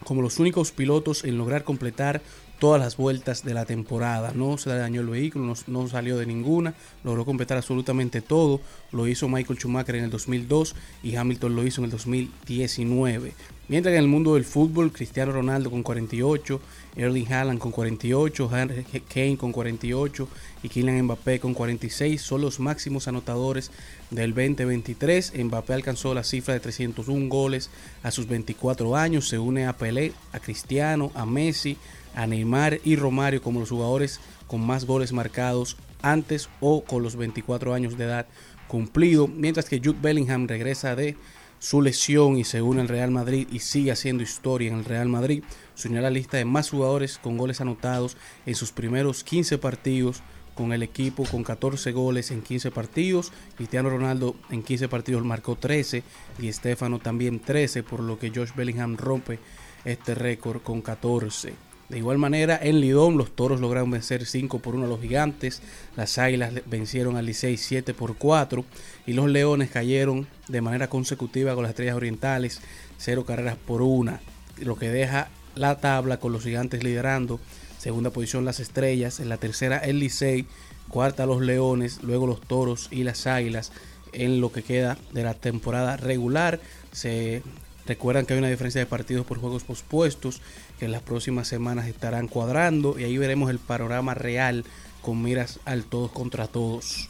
como los únicos pilotos en lograr completar todas las vueltas de la temporada. No se le dañó el vehículo, no, no salió de ninguna, logró completar absolutamente todo. Lo hizo Michael Schumacher en el 2002 y Hamilton lo hizo en el 2019. Mientras que en el mundo del fútbol, Cristiano Ronaldo con 48, Erling Haaland con 48, Harry Kane con 48 y Kylian Mbappé con 46 son los máximos anotadores del 2023. Mbappé alcanzó la cifra de 301 goles a sus 24 años. Se une a Pelé, a Cristiano, a Messi, a Neymar y Romario como los jugadores con más goles marcados antes o con los 24 años de edad cumplido. Mientras que Jude Bellingham regresa de su lesión y se une al Real Madrid y sigue haciendo historia en el Real Madrid. Se unió a la lista de más jugadores con goles anotados en sus primeros 15 partidos con el equipo con 14 goles en 15 partidos. Cristiano Ronaldo en 15 partidos marcó 13 y Estefano también 13, por lo que Josh Bellingham rompe este récord con 14. De igual manera, en Lidón los toros lograron vencer 5 por 1 a los gigantes, las águilas vencieron al Licey 7 por 4 y los leones cayeron de manera consecutiva con las estrellas orientales 0 carreras por 1, lo que deja la tabla con los gigantes liderando, segunda posición las estrellas, en la tercera el Licey, cuarta los leones, luego los toros y las águilas en lo que queda de la temporada regular. Se recuerdan que hay una diferencia de partidos por juegos pospuestos que en las próximas semanas estarán cuadrando y ahí veremos el panorama real con miras al todos contra todos.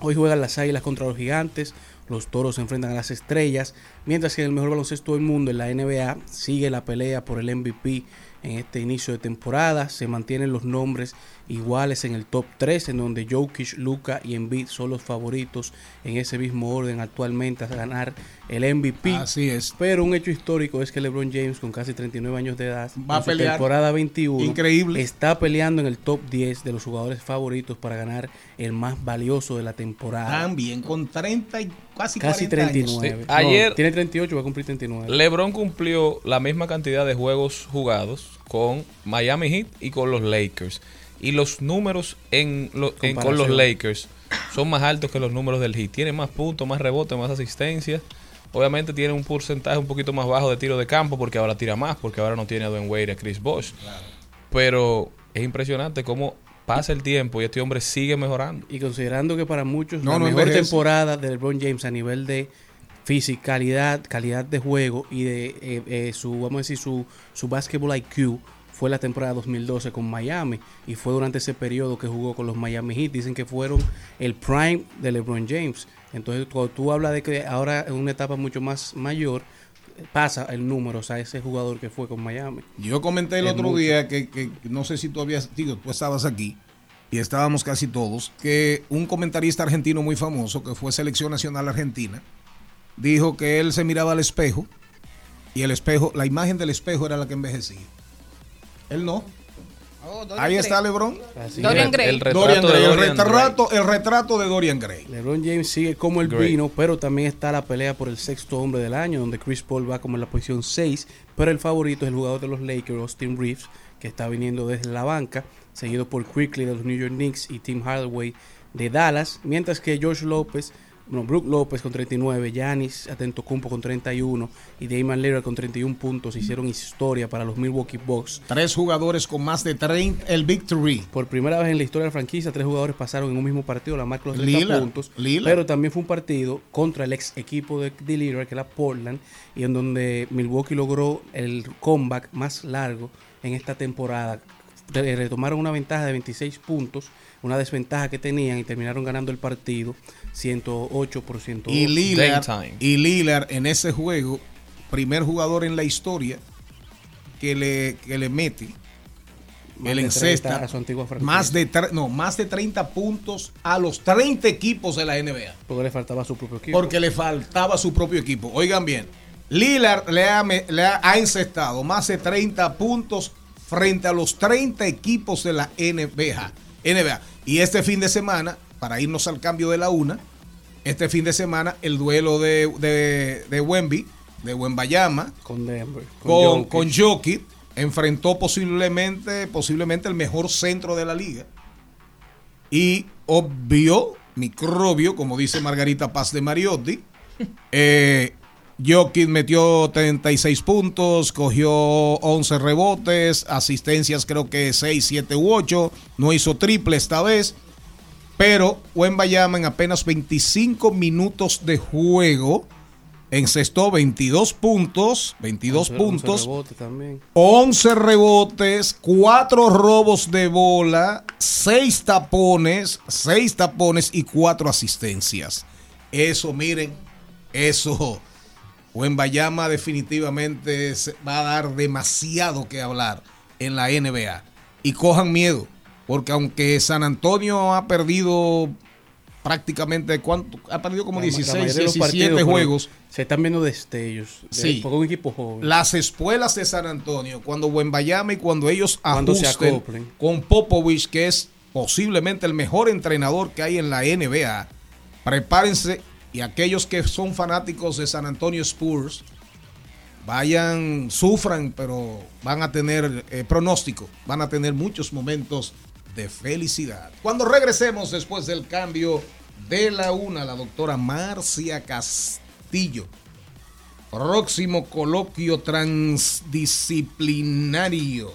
Hoy juegan las águilas contra los gigantes, los toros se enfrentan a las estrellas, mientras que en el mejor baloncesto del mundo, en la NBA, sigue la pelea por el MVP en este inicio de temporada. Se mantienen los nombres iguales en el top 3, en donde Jokic, Luca y Embiid son los favoritos en ese mismo orden actualmente a ganar el MVP. Así es. Pero un hecho histórico es que LeBron James, con casi 39 años de edad, Va a pelear. temporada 21, Increíble. está peleando en el top 10 de los jugadores favoritos para ganar el más valioso de la temporada. También con 30 y casi, Casi 40 años. 39. Sí. Ayer- No, tiene 38, va a cumplir 39. LeBron cumplió la misma cantidad de juegos jugados con Miami Heat y con los Lakers. Y los números en, lo- en- con los. Lakers son más altos que los números del Heat. Tiene más puntos, más rebotes, más asistencias. Obviamente tiene un porcentaje un poquito más bajo de tiro de campo porque ahora tira más, porque ahora no tiene a Dwayne Wade y a Chris Bosh. Pero es impresionante cómo pasa el tiempo y este hombre sigue mejorando. Y considerando que para muchos No, la no mejor envejece. temporada de LeBron James a nivel de fisicalidad, calidad de juego y de eh, eh, su, vamos a decir, su, su basketball IQ fue la temporada 2012 con Miami y fue durante ese periodo que jugó con los Miami Heat. Dicen que fueron el prime de LeBron James. Entonces, cuando tú hablas de que ahora en una etapa mucho más mayor, pasa el número, o sea, ese jugador que fue con Miami. Yo comenté el Es otro mucho. día que, que no sé si tú habías, digo, tú estabas aquí y estábamos casi todos, que un comentarista argentino muy famoso, que fue selección nacional argentina, dijo que él se miraba al espejo y el espejo, la imagen del espejo era la que envejecía. Él no. Ahí está LeBron. Así Dorian. Gray. El retrato Dorian de Gray, el Dorian retrato, el retrato de Dorian Gray. LeBron James sigue como el vino, pero también está la pelea por el sexto hombre del año, donde Chris Paul va como en la posición 6, pero el favorito es el jugador de los Lakers, Austin Reeves, que está viniendo desde la banca, seguido por Quickly de los New York Knicks y Tim Hardaway de Dallas, mientras que George López, no, Brook López con 39, Giannis Atentocumpo con 31 y Damian Lillard con 31 puntos hicieron historia para los Milwaukee Bucks. Tres jugadores con más de 30, el Victory. Por primera vez en la historia de la franquicia, tres jugadores pasaron en un mismo partido la marca de los 30 Lillard, puntos. Lillard. Pero también fue un partido contra el ex equipo de, de Lillard, que era Portland, y en donde Milwaukee logró el comeback más largo en esta temporada. Re- Retomaron una ventaja de 26 puntos, una desventaja que tenían y terminaron ganando el partido 108 por 108. Y Lillard, y Lillard en ese juego, primer jugador en la historia que le, que le mete Más el de 30 encesta más de no, más de 30 puntos a los 30 equipos de la NBA. Porque le faltaba a su propio equipo. Porque le faltaba su propio equipo. Oigan bien, Lillard le ha, le ha, ha encestado más de 30 puntos frente a los 30 equipos de la NBA. NBA. Y este fin de semana, para irnos al cambio de la una, este fin de semana el duelo de, de, de Wemby, de Wembayama, con Denver. con, Jokic. con Jokic, enfrentó posiblemente, posiblemente el mejor centro de la liga. Y obvio, microbio, como dice Margarita Paz de Mariotti, eh, Jokic metió 36 puntos, cogió 11 rebotes, asistencias creo que 6, 7 u 8, no hizo triple esta vez, pero Wembayama en apenas 25 minutos de juego encestó 22 puntos, 22 Once- once puntos, rebotes también. 11 rebotes, 4 robos de bola, 6 tapones, 6 tapones y 4 asistencias. Eso, miren, eso. Wembayama definitivamente va a dar demasiado que hablar en la NBA. Y cojan miedo, porque aunque San Antonio ha perdido prácticamente, ¿cuánto? Ha perdido como La- la 16, mayoría de los 17 partidos, juegos. Se están viendo destellos. De, Sí. Porque un equipo joven. Las espuelas de San Antonio, cuando Wembayama y cuando ellos Cuando ajusten con Popovich, que es posiblemente el mejor entrenador que hay en la NBA, prepárense y aquellos que son fanáticos de San Antonio Spurs, vayan, sufran, pero van a tener eh, pronóstico, van a tener muchos momentos de felicidad. Cuando regresemos después del cambio de la una, la doctora Marcia Castillo próximo coloquio transdisciplinario,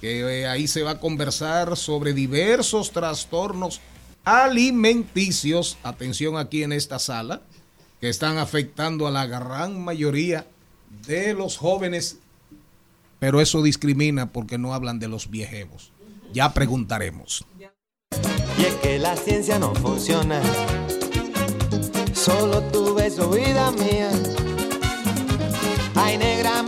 que eh, ahí se va a conversar sobre diversos trastornos alimenticios, atención aquí en esta sala, que están afectando a la gran mayoría de los jóvenes, pero eso discrimina porque no hablan de los viejevos. Ya preguntaremos. Y es que la ciencia no funciona. Solo tú ves su vida mía. Ay, negra,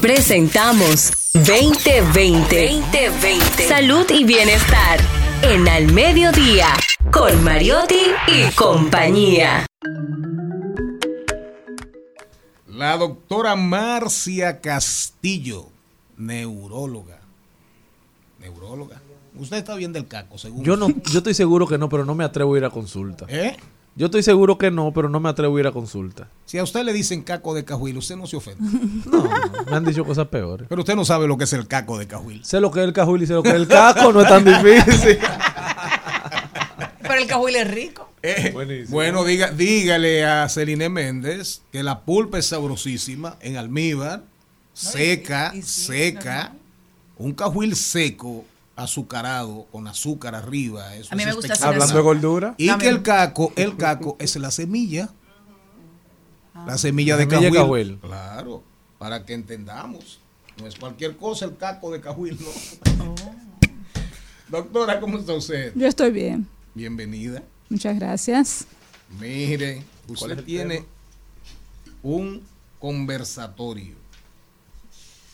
Presentamos 2020. 2020. Salud y bienestar. En Al Mediodía. Con Mariotti y compañía. La doctora Marcia Castillo, neuróloga. Neuróloga. Usted está bien del caco, seguro. Yo no, yo estoy seguro que no, pero no me atrevo a ir a consulta. ¿Eh? Yo estoy seguro que no, pero no me atrevo a ir a consulta. Si a usted le dicen caco de cajuil, usted no se ofende. Me han dicho cosas peores. Pero usted no sabe lo que es el caco de cajuil. Sé lo que es el cajuil y sé lo que es el caco, no es tan difícil. Pero el cajuil es rico. Eh, Buenísimo. bueno, diga, dígale a Celine Méndez que la pulpa es sabrosísima en almíbar, seca, seca. Un cajuil seco, azucarado, con azúcar arriba. Eso A mí es me gusta espectacular. Hablando de gordura. Y que el caco, el caco es la semilla. La semilla de La semilla de cajuil. cajuil. Claro, para que entendamos. No es cualquier cosa el caco de cajuil, no. Doctora, ¿cómo está usted? Yo estoy bien, Bienvenida. muchas gracias. Mire, ¿Cuál es usted tiene tema? un conversatorio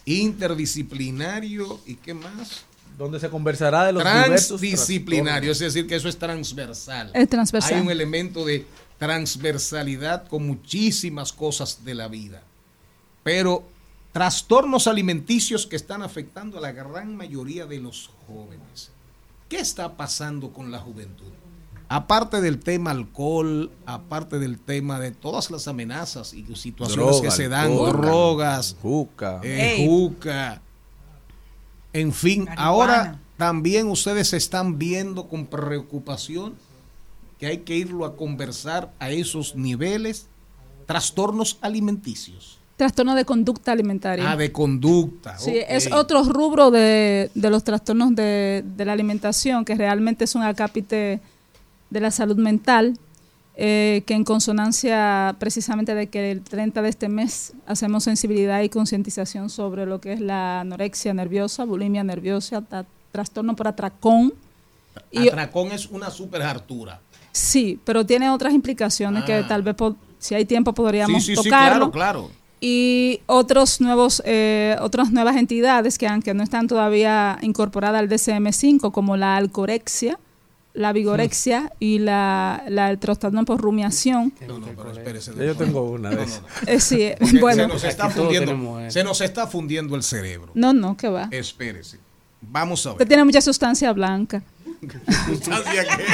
interdisciplinario y qué más? Donde se conversará de los Transdisciplinario, es decir, que eso es transversal. Es transversal. Hay un elemento de transversalidad con muchísimas cosas de la vida. Pero trastornos alimenticios que están afectando a la gran mayoría de los jóvenes. ¿Qué está pasando con la juventud? Aparte del tema alcohol, aparte del tema de todas las amenazas y situaciones Droga, que se dan, alcohol, drogas, Juca. eh, juca. En fin, Marihuana. ahora también ustedes están viendo con preocupación que hay que irlo a conversar a esos niveles, trastornos alimenticios. Trastorno de conducta alimentaria. Ah, de conducta. Sí, es otro rubro de, de los trastornos de, de la alimentación, que realmente es un acápite de la salud mental, eh, que en consonancia precisamente de que el 30 de este mes hacemos sensibilidad y concientización sobre lo que es la anorexia nerviosa, bulimia nerviosa, trastorno por atracón. Y, Atracón es una super hartura. sí, pero tiene otras implicaciones que Ah. tal vez, si hay tiempo, podríamos Sí, sí, sí, claro, claro. y otros nuevos eh, otras nuevas entidades que aunque no están todavía incorporadas al DCM5 como la alcorexia la vigorexia y la, la el trastorno por rumiación No, no, pero espérese. Yo tengo una de esas. Eh, sí, Porque bueno se nos está Aquí todos fundiendo, tenemos, eh. se nos está fundiendo el cerebro. no no que va Espérese. Vamos a usted ver. tiene mucha sustancia blanca ¿Sustancia qué?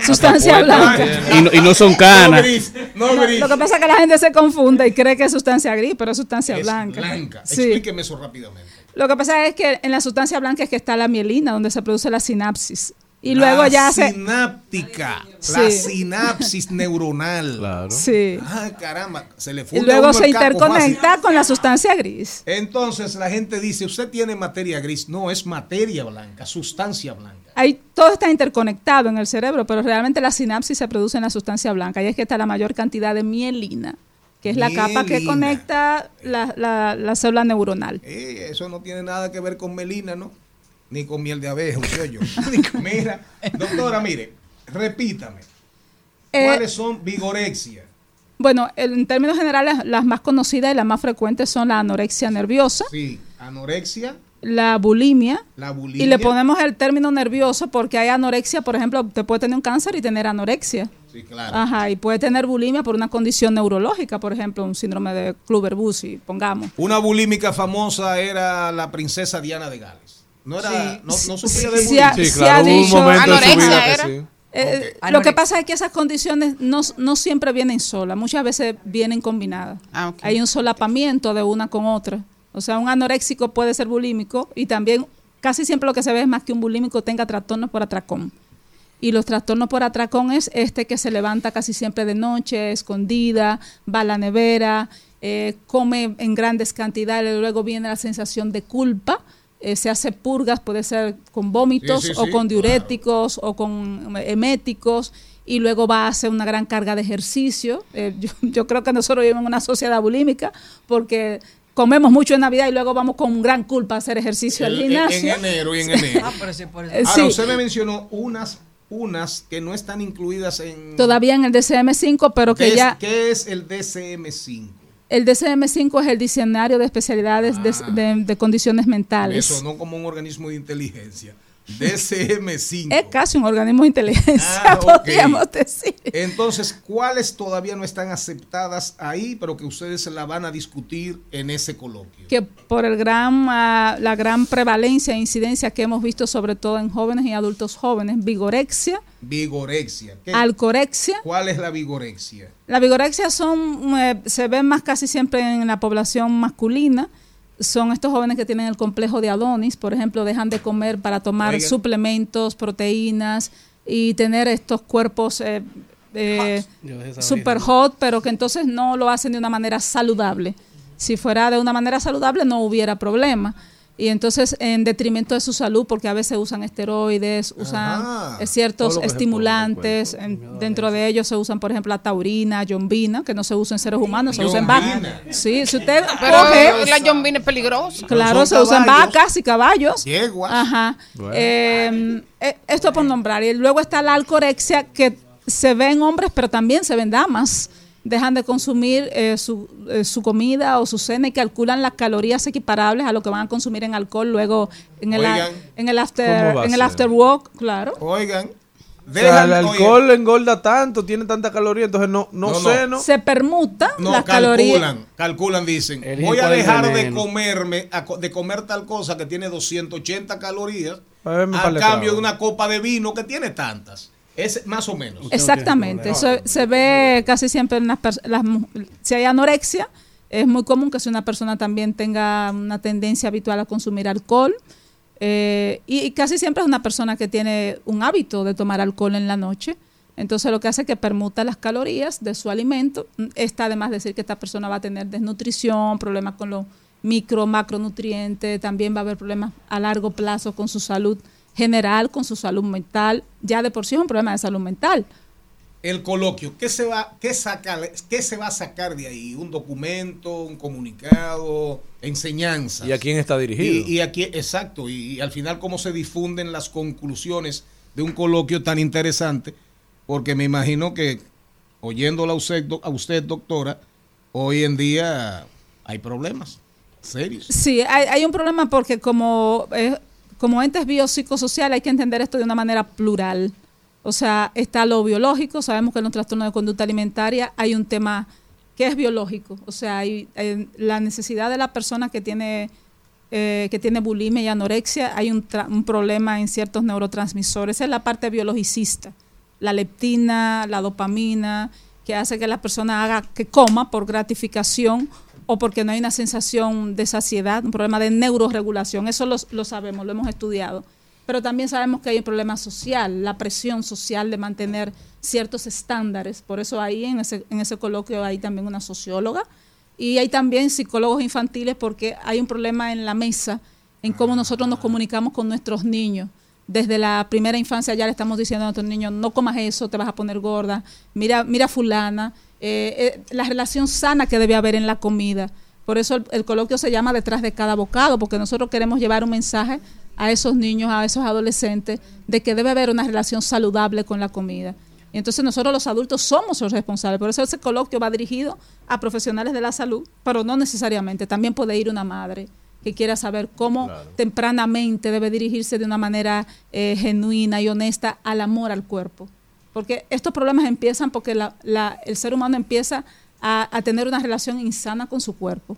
sustancia blanca Y no, y no son No canas. gris, no No, gris. lo que pasa es que la gente se confunde y cree que es sustancia gris pero es sustancia Es blanca blanca. Sí. Explíqueme eso rápidamente. Lo que pasa es que en la sustancia blanca es que está la mielina, donde se produce la sinapsis. Y luego la ya se... sináptica, la Sí. sinapsis neuronal. Claro. Sí. Ah, caramba, se le Y funde a luego se interconecta fácil. con la sustancia gris. Entonces la gente dice, usted tiene materia gris. No, es materia blanca, sustancia blanca. Ahí todo está interconectado en el cerebro, pero realmente la sinapsis se produce en la sustancia blanca. Y es que está la mayor cantidad de mielina, que es la capa que conecta la, la- la célula neuronal. Eh, eso no tiene nada que ver con melina, ¿no? Ni con miel de abeja, usted yo. Mira, doctora, mire, repítame. Eh, ¿Cuáles son vigorexia? Bueno, en términos generales, las más conocidas y las más frecuentes son la anorexia nerviosa, Sí, anorexia, la bulimia, la bulimia. Y le ponemos el término nervioso porque hay anorexia, por ejemplo, te puede tener un cáncer y tener anorexia. Sí, claro. Ajá, y puede tener bulimia por una condición neurológica, por ejemplo, un síndrome de Kluber-Bucy, pongamos. Una bulímica famosa era la princesa Diana de Gales. No era, Sí. no, no Sí, sufría de sí, ha- Sí, claro, ha hubo un dicho- momento en su Anorexia vida que era. sí. Eh, Ok. Lo que pasa es que esas condiciones no, no siempre vienen solas, muchas veces vienen combinadas. Ah, ok. Hay un solapamiento de una con otra. O sea, un anoréxico puede ser bulímico y también casi siempre lo que se ve es más que un bulímico tenga trastornos por atracón. Y los trastornos por atracón es este que se levanta casi siempre de noche, escondida, va a la nevera, eh, come en grandes cantidades, luego viene la sensación de culpa, eh, se hace purgas, puede ser con vómitos Sí, sí, o sí, con claro. diuréticos o con eméticos y luego va a hacer una gran carga de ejercicio. Eh, yo, yo creo que nosotros vivimos en una sociedad bulímica porque comemos mucho en Navidad y luego vamos con gran culpa a hacer ejercicio al El- gimnasio. en enero y en enero. Ah, pero sí, por eso. Eh, Ahora, usted me mencionó unas, unas que no están incluidas en... Todavía en el DCM5, pero que Des- ya ¿Qué es el DCM5? El DCM5 es el diccionario de especialidades de, de- de condiciones Me mentales. sonó como un organismo de inteligencia. DCM5. Es casi un organismo de inteligencia, Ah, podríamos decir. Entonces, ¿cuáles todavía no están aceptadas ahí, pero que ustedes se la van a discutir en ese coloquio? que por el gran, ah, la gran prevalencia e incidencia que hemos visto sobre todo en jóvenes y adultos jóvenes, vigorexia, Vigorexia. ¿Qué- alcorexia. ¿Cuál es la vigorexia? La vigorexia son, eh, se ven más casi siempre en la población masculina. Son estos jóvenes que tienen el complejo de Adonis, por ejemplo, dejan de comer para tomar Oiga. suplementos, proteínas y tener estos cuerpos eh, eh, super hot, pero que entonces no lo hacen de una manera saludable. Si fuera de una manera saludable no hubiera problema. Y entonces en detrimento de su salud, porque a veces usan esteroides, usan Ajá. eh, ciertos estimulantes, en- dentro de ellos se usan, por ejemplo, la taurina, yombina, que no se usa en seres humanos, se usa en vacas. Sí, si usted Pero coge, la yombina es peligrosa. claro, se usa en vacas y caballos. Yeguas. Ajá. Bueno. Eh, eh, esto por nombrar. Y luego está la alcorexia, que se ve en hombres, pero también se ven damas. Dejan de consumir eh, su, eh, su comida o su cena y calculan las calorías equiparables a lo que van a consumir en alcohol luego en el, Oigan. en el ¿Cómo after en el after walk, claro. Oigan. O sea, el oye, alcohol engorda tanto, tiene tanta caloría, entonces no, no, No, sé, no. Se permuta No, las calculan, calorías. calculan, dicen, voy a dejar de comerme, de comer tal cosa que tiene 280 calorías, A cambio de una copa de vino que tiene tantas. Es más o menos. Exactamente. Eso se ve casi siempre en las personas. Si hay anorexia, es muy común que si una persona también tenga una tendencia habitual a consumir alcohol. eh, y, y casi siempre es una persona que tiene un hábito de tomar alcohol en la noche. Entonces lo que hace es que permuta las calorías de su alimento. Está además decir que esta persona va a tener desnutrición, problemas con los micro, macronutrientes, también va a haber problemas a largo plazo con su salud general, con su salud mental. Ya de por sí es un problema de salud mental. El coloquio, ¿qué se va, qué saca, qué se va a sacar de ahí? ¿Un documento, un comunicado, enseñanzas? ¿Y a quién está dirigido? Y, y aquí, exacto, y, y al final cómo se difunden las conclusiones de un coloquio tan interesante, porque me imagino que oyéndola a usted, do- a usted doctora, hoy en día hay problemas serios. Sí, hay, hay un problema porque como, eh, como entes biopsicosociales hay que entender esto de una manera plural. O sea, está lo biológico, sabemos que en los trastornos de conducta alimentaria hay un tema que es biológico. O sea, hay, la necesidad de la persona que tiene, eh, que tiene bulimia y anorexia, hay un, tra- un problema en ciertos neurotransmisores. Esa es la parte biologicista. La leptina, la dopamina, que hace que la persona haga, que coma por gratificación o porque no hay una sensación de saciedad, un problema de neuroregulación. Eso lo, lo sabemos, lo hemos estudiado. Pero también sabemos que hay un problema social, la presión social de mantener ciertos estándares. Por eso ahí en ese, en ese coloquio hay también una socióloga y hay también psicólogos infantiles porque hay un problema en la mesa en cómo nosotros nos comunicamos con nuestros niños. Desde la primera infancia ya le estamos diciendo a nuestros niños, no comas eso, te vas a poner gorda, mira, mira fulana, eh, eh, la relación sana que debe haber en la comida. Por eso el, el coloquio se llama detrás de cada bocado, porque nosotros queremos llevar un mensaje a esos niños, a esos adolescentes, de que debe haber una relación saludable con la comida. Y entonces nosotros los adultos somos los responsables. Por eso ese coloquio va dirigido a profesionales de la salud, pero no necesariamente. También puede ir una madre que quiera saber cómo tempranamente debe dirigirse de una manera eh, genuina y honesta al amor al cuerpo. Porque estos problemas empiezan porque la- la- el ser humano empieza a, a tener una relación insana con su cuerpo.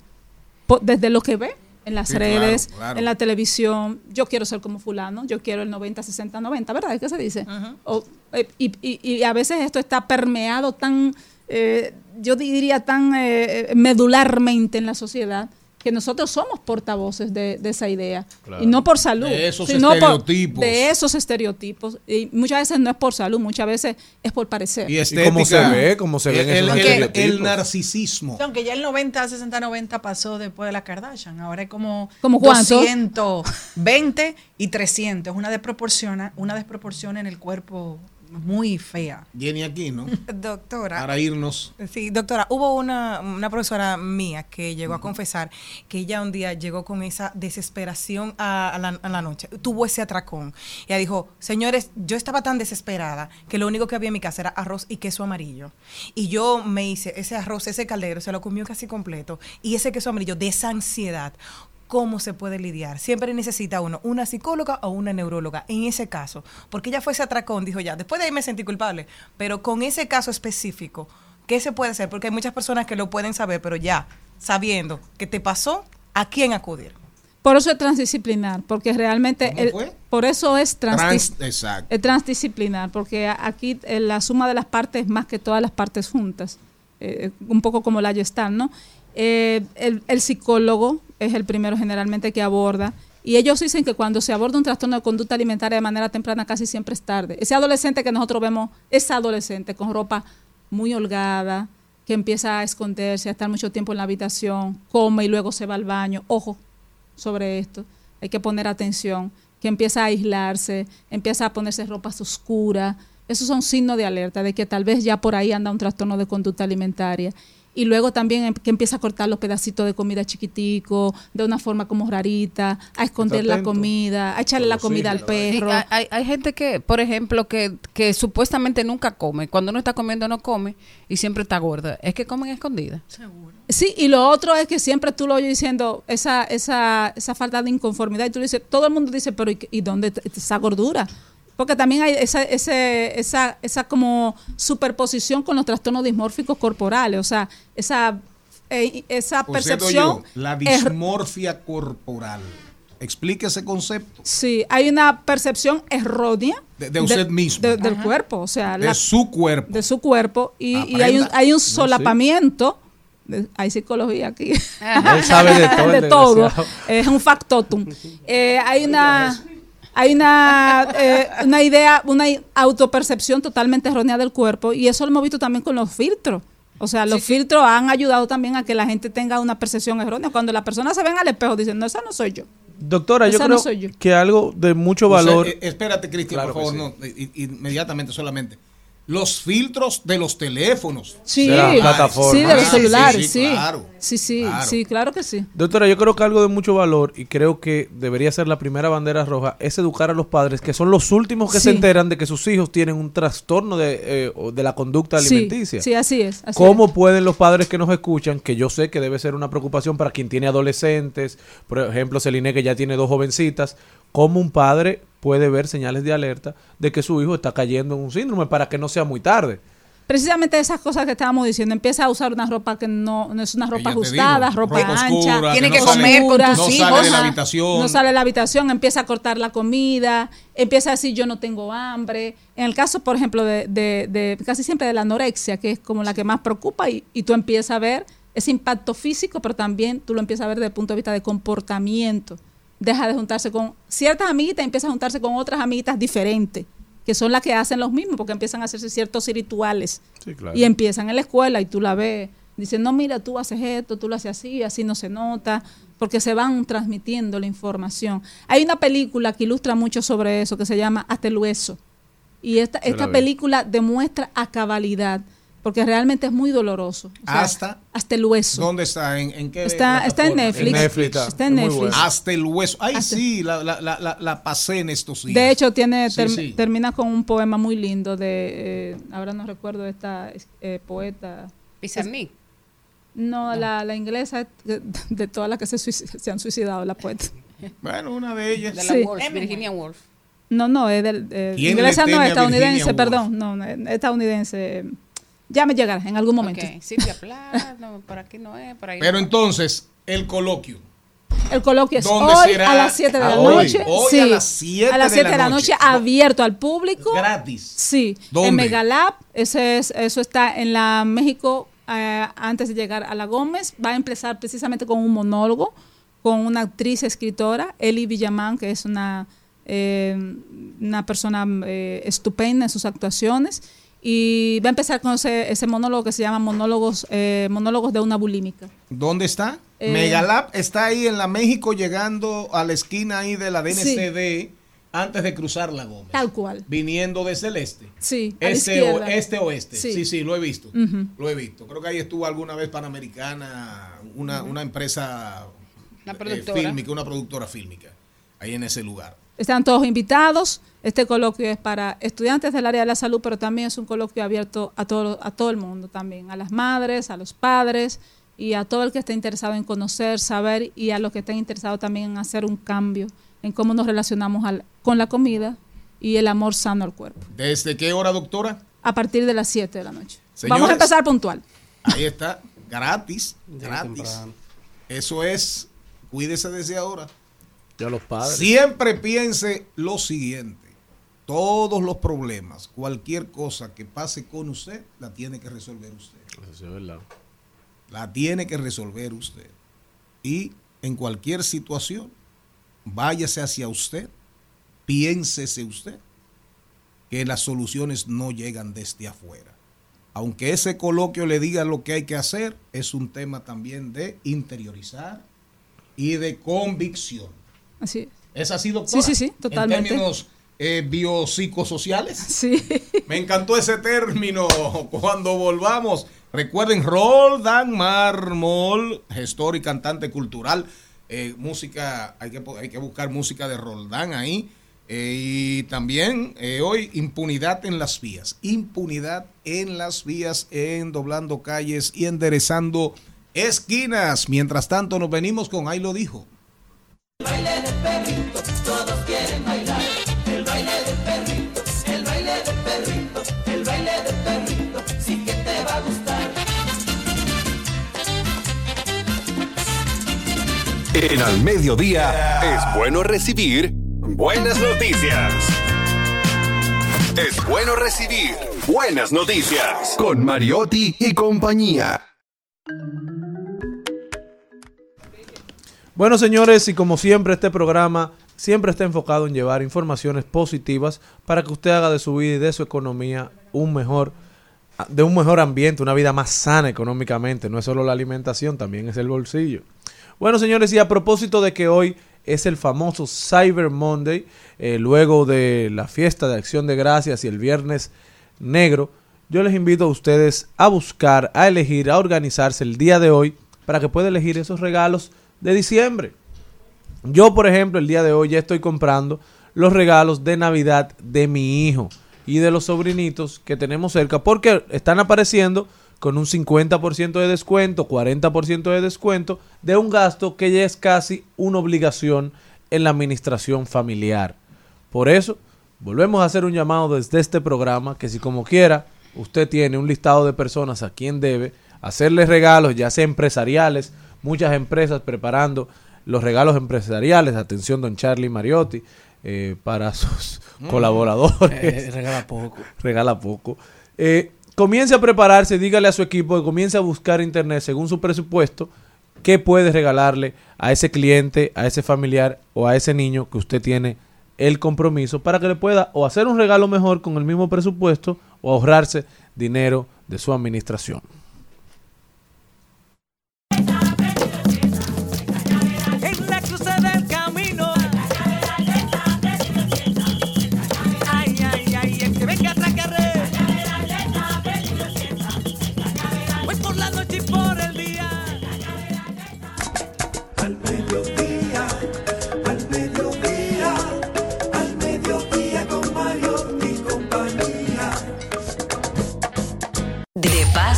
Po- desde lo que ve en las Sí, redes, claro. en la televisión, yo quiero ser como fulano, yo quiero el 90, 60, 90, ¿verdad? ¿Qué se dice? O, eh, y, y- y a veces esto está permeado tan, eh, yo diría tan eh, medularmente en la sociedad que nosotros somos portavoces de, de esa idea. Claro. Y no por salud, De esos sino por- estereotipos. de esos estereotipos. Y muchas veces no es por salud, muchas veces es por parecer. Y Y cómo se estética. ve, cómo se ven el, esos el- narcisismo. Aunque ya el 90, 60, 90 pasó después de la Kardashian. Ahora es como ¿Cómo cuánto? 220 y 300. Una desproporción, una desproporción en el cuerpo muy fea. Jenny aquí, ¿no? Doctora. Para irnos. Sí, doctora, hubo una, una profesora mía que llegó a confesar que ella un día llegó con esa desesperación a, a la, a la noche, tuvo ese atracón. Ella dijo, señores, yo estaba tan desesperada que lo único que había en mi casa era arroz y queso amarillo. Y yo me hice ese arroz, ese caldero, se lo comió casi completo. Y ese queso amarillo de esa ansiedad. ¿Cómo se puede lidiar? Siempre necesita uno una psicóloga o una neuróloga en ese caso. Porque ella fue ese atracón, dijo ya, después de ahí me sentí culpable. Pero con ese caso específico, ¿qué se puede hacer? Porque hay muchas personas que lo pueden saber, pero ya, sabiendo que te pasó, ¿a quién acudir? Por eso es transdisciplinar, porque realmente ¿Cómo el- fue? por eso es transdis- Trans- exacto. es transdisciplinar, porque aquí eh, la suma de las partes es más que todas las partes juntas, eh, un poco como la gestal, ¿no? Eh, el, psicólogo es el primero generalmente que aborda y ellos dicen que cuando se aborda un trastorno de conducta alimentaria de manera temprana casi siempre es tarde. Ese adolescente que nosotros vemos, ese adolescente con ropa muy holgada, que empieza a esconderse, a estar mucho tiempo en la habitación, come y luego se va al baño. Ojo sobre esto, hay que poner atención, que empieza a aislarse, empieza a ponerse ropas oscuras. Esos son signos de alerta de que tal vez ya por ahí anda un trastorno de conducta alimentaria. Y luego también em- que empieza a cortar los pedacitos de comida chiquitico, de una forma como rarita, a esconder la comida, a echarle la comida al perro. Sí, hay- hay, gente que, por ejemplo, que, que supuestamente nunca come. Cuando no está comiendo no come y siempre está gorda. Es que comen escondida. Sí, y lo otro es que siempre tú lo oyes diciendo esa, esa, esa falta de inconformidad y tú dices, todo el mundo dice, pero ¿y, y dónde t- esa gordura? Porque también hay esa, ese, esa, esa como superposición con los trastornos dismórficos corporales, o sea, esa, eh, esa percepción... yo, la er- dismorfia corporal. Explique ese concepto. Sí, hay una percepción errónea De- de usted mismo. de- del cuerpo, o sea, De la- su cuerpo. de su cuerpo y, hay un, hay un No, solapamiento. de- hay psicología aquí. Él sabe de todo, De. Es un factotum. Eh, hay una hay una, eh, una idea, una autopercepción totalmente errónea del cuerpo y eso lo hemos visto también con los filtros. O sea, los filtros han ayudado también a que la gente tenga una percepción errónea. Cuando la persona se ven al espejo dicen, no, esa no soy yo. Doctora, yo creo no soy yo. que algo de mucho O sea, valor. eh, espérate, Cristian, Claro por favor, no, i- i- inmediatamente solamente. Los filtros de los teléfonos. Sí, De la plataforma. sí, de los sí, celulares, sí, sí. claro. Sí, sí, Claro. sí, claro que sí. Doctora, yo creo que algo de mucho valor y creo que debería ser la primera bandera roja es educar a los padres que son los últimos que se enteran de que sus hijos tienen un trastorno de, eh, o de la conducta Sí, alimenticia. sí, así es. así ¿Cómo es. pueden los padres que nos escuchan, que yo sé que debe ser una preocupación para quien tiene adolescentes, por ejemplo, Celine que ya tiene dos jovencitas, cómo un padre puede ver señales de alerta de que su hijo está cayendo en un síndrome para que no sea muy tarde? Precisamente esas cosas que estábamos diciendo, empieza a usar una ropa que no, no es una ropa ajustada, ropa, ropa ancha, oscura, Tiene que no comer con tus no hijos. sale de la habitación. No sale de la habitación, empieza a cortar la comida, empieza a decir yo no tengo hambre. En el caso, por ejemplo, de, de- de- casi siempre de la anorexia, que es como la que más preocupa, y, y tú empiezas a ver ese impacto físico, pero también tú lo empiezas a ver desde el punto de vista de comportamiento. Deja de juntarse con ciertas amiguitas y empieza a juntarse con otras amiguitas diferentes, que son las que hacen los mismos, porque empiezan a hacerse ciertos rituales. Sí, claro. Y empiezan en la escuela y tú la ves. Dicen, no, mira, tú haces esto, tú lo haces así, así no se nota, porque se van transmitiendo la información. Hay una película que ilustra mucho sobre eso, que se llama Hasta el hueso. Y esta, Se esta película demuestra a cabalidad, porque realmente es muy doloroso. O sea, Hasta. hasta el hueso. ¿Dónde está? ¿En, en qué? Está, está en? Netflix. En Netflix está. Está en Netflix. bueno. Hasta el hueso. Ay, Hasta- sí, la, la, la, la, la pasé en estos días. De hecho, tiene Sí, term- sí. termina con un poema muy lindo de, eh, ahora no recuerdo esta eh, poeta. Pizarnik. No, La, la inglesa de, de todas las que se, se han suicidado, la poeta. Bueno, una de ellas. De la Sí. Woolf, Virginia Woolf. No, no, es del, eh, ¿Quién inglesa le no, estadounidense, perdón, no, no, estadounidense. Ya me llegará en algún momento. Ok, Silvia Plath, no, por aquí no es, por ahí Pero no. entonces, el coloquio. El coloquio es ¿Dónde hoy será? a las 7 de la hoy. noche. Hoy sí, a las 7 a las de 7 la de la noche. noche, abierto al público. Gratis. Sí, ¿Dónde? en Megalab, ese es, eso está en la México eh, antes de llegar a la Gómez. Va a empezar precisamente con un monólogo con una actriz escritora, Eli Villamán, que es una, eh, una persona eh, estupenda en sus actuaciones. Y va a empezar con ese, ese monólogo que se llama Monólogos, eh, monólogos de una bulímica. ¿Dónde está? Eh, Megalab está ahí en la México llegando a la esquina ahí de la DNCD antes de cruzar la Gómez. Tal cual. Viniendo desde el este. Sí, a la Este, o, este oeste. Sí. Sí. sí, lo he visto. Lo he visto. Creo que ahí estuvo alguna vez Panamericana, una, una empresa Una eh, fílmica, una productora fílmica, ahí en ese lugar. Están todos invitados. Este coloquio es para estudiantes del área de la salud, pero también es un coloquio abierto a todo, a todo el mundo también, a las madres, a los padres y a todo el que esté interesado en conocer, saber y a los que estén interesados también en hacer un cambio en cómo nos relacionamos al- con la comida y el amor sano al cuerpo. ¿Desde qué hora, doctora? A partir de las 7 de la noche. Señores. Vamos a empezar puntual. Ahí está, gratis, gratis. Eso es, cuídese desde ahora. Ya los padres. Siempre piense lo siguiente. Todos los problemas, cualquier cosa que pase con usted, la tiene que resolver usted. Eso es verdad. La tiene que resolver usted. Y en cualquier situación, váyase hacia usted, piénsese usted, que las soluciones no llegan desde afuera. Aunque ese coloquio le diga lo que hay que hacer, es un tema también de interiorizar y de convicción. Así es. ¿Es así, doctora? Sí, sí, sí, totalmente. En términos eh, biopsicosociales. Sí. Me encantó ese término. Cuando volvamos, recuerden, Roldán Mármol, gestor y cantante cultural. Eh, música, hay que, hay que buscar música de Roldán ahí. Eh, y también eh, hoy, impunidad en las vías. Impunidad en las vías, en doblando calles y enderezando esquinas. Mientras tanto, nos venimos con Ahí lo dijo. baile del perrito, todos quieren bailar. El baile del perrito, el baile del perrito, el baile del perrito, sí que te va a gustar. En al mediodía es bueno recibir buenas noticias. Es bueno recibir buenas noticias con Mariotti y compañía. Bueno, señores, y como siempre, este programa siempre está enfocado en llevar informaciones positivas para que usted haga de su vida y de su economía un mejor, de un mejor ambiente, una vida más sana económicamente. No es solo la alimentación, también es el bolsillo. Bueno, señores, y a propósito de que hoy es el famoso Cyber Monday, eh, luego de la fiesta de Acción de Gracias y el Viernes Negro, yo les invito a ustedes a buscar, a elegir, a organizarse el día de hoy para que pueda elegir esos regalos de diciembre. Yo, por ejemplo, el día de hoy ya estoy comprando los regalos de Navidad de mi hijo y de los sobrinitos que tenemos cerca porque están apareciendo con un 50% de descuento, 40% de descuento de un gasto que ya es casi una obligación en la administración familiar. Por eso, volvemos a hacer un llamado desde este programa que si como quiera usted tiene un listado de personas a quien debe hacerles regalos, ya sea empresariales, muchas empresas preparando los regalos empresariales, atención don Charlie Mariotti, eh, para sus Mm. colaboradores. Eh, regala poco. regala poco. Eh, comience a prepararse, dígale a su equipo que comience a buscar internet según su presupuesto, qué puede regalarle a ese cliente, a ese familiar o a ese niño que usted tiene el compromiso para que le pueda o hacer un regalo mejor con el mismo presupuesto o ahorrarse dinero de su administración.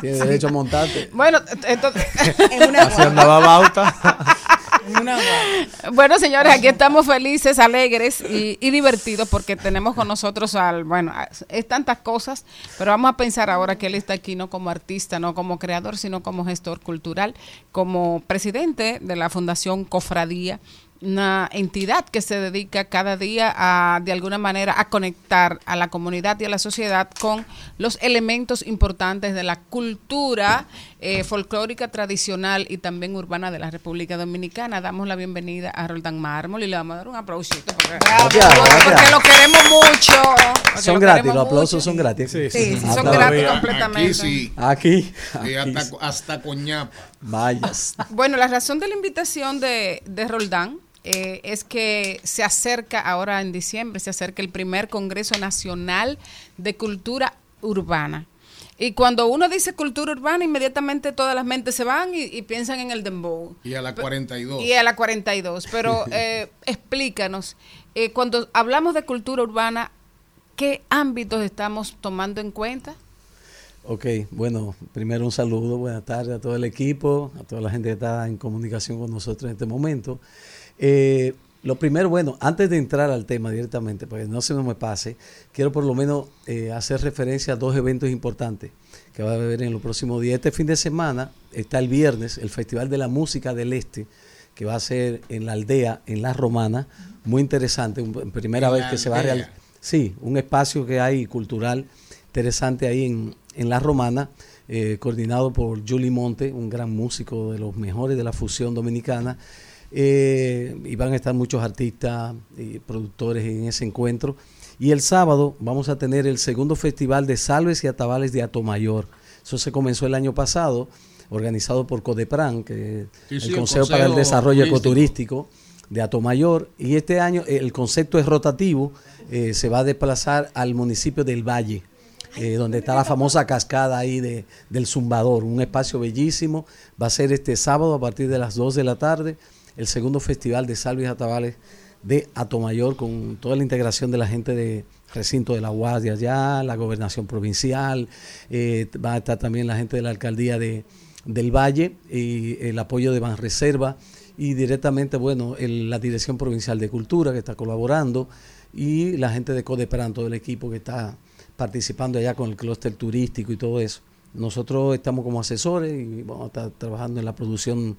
Tiene derecho a montarte. Bueno, entonces... Así andaba Bauta. Bueno, señores, aquí estamos felices, alegres y, y divertidos porque tenemos con nosotros al, bueno, es tantas cosas, pero vamos a pensar ahora que él está aquí no como artista, no como creador, sino como gestor cultural, como presidente de la Fundación Cofradía una entidad que se dedica cada día a, de alguna manera, a conectar a la comunidad y a la sociedad con los elementos importantes de la cultura eh, folclórica tradicional y también urbana de la República Dominicana. Damos la bienvenida a Roldán Mármol y le vamos a dar un aplausito porque, Gracias, porque gracias. lo queremos mucho. Son lo gratis, los aplausos mucho. son gratis. Sí, sí, sí, son gratis completamente. Aquí sí. Aquí. Y aquí hasta, hasta coñapa. Vaya. Bueno, la razón de la invitación de, de Roldán eh, es que se acerca ahora en diciembre, se acerca el primer Congreso Nacional de Cultura Urbana. Y cuando uno dice cultura urbana, inmediatamente todas las mentes se van y, y piensan en el dembow. Y a la 42. Y a la 42. Pero eh, explícanos, eh, cuando hablamos de cultura urbana, ¿qué ámbitos estamos tomando en cuenta? Ok, bueno, primero un saludo, buenas tardes a todo el equipo, a toda la gente que está en comunicación con nosotros en este momento. Eh, lo primero, bueno, antes de entrar al tema directamente, para que no se me pase, quiero por lo menos eh, hacer referencia a dos eventos importantes que va a haber en los próximos días. Este fin de semana está el viernes el Festival de la Música del Este, que va a ser en la aldea, en La Romana, muy interesante, un- primera En vez que se va a realizar. Sí, un espacio que hay cultural interesante ahí en, en La Romana, eh, coordinado por Julie Monte, un gran músico de los mejores de la fusión dominicana. Eh, y van a estar muchos artistas y productores en ese encuentro. Y el sábado vamos a tener el segundo festival de salves y atabales de Atomayor. Eso se comenzó el año pasado, organizado por Codepran, que Sí, es sí, el el Consejo para el Desarrollo Turístico. Ecoturístico de Atomayor. Y este año eh, el concepto es rotativo, eh, se va a desplazar al municipio del Valle, eh, donde está la famosa cascada ahí de, del Zumbador, un espacio bellísimo. Va a ser este sábado a partir de las 2 de la tarde el segundo festival de salves y atabales de Atomayor con toda la integración de la gente de recinto de la Guardia allá, la gobernación provincial, eh, va a estar también la gente de la alcaldía de, del Valle y el apoyo de Banreserva y directamente, bueno, la Dirección Provincial de Cultura que está colaborando y la gente de Codepran, todo el equipo que está participando allá con el clúster turístico y todo eso. Nosotros estamos como asesores y vamos a estar trabajando en la producción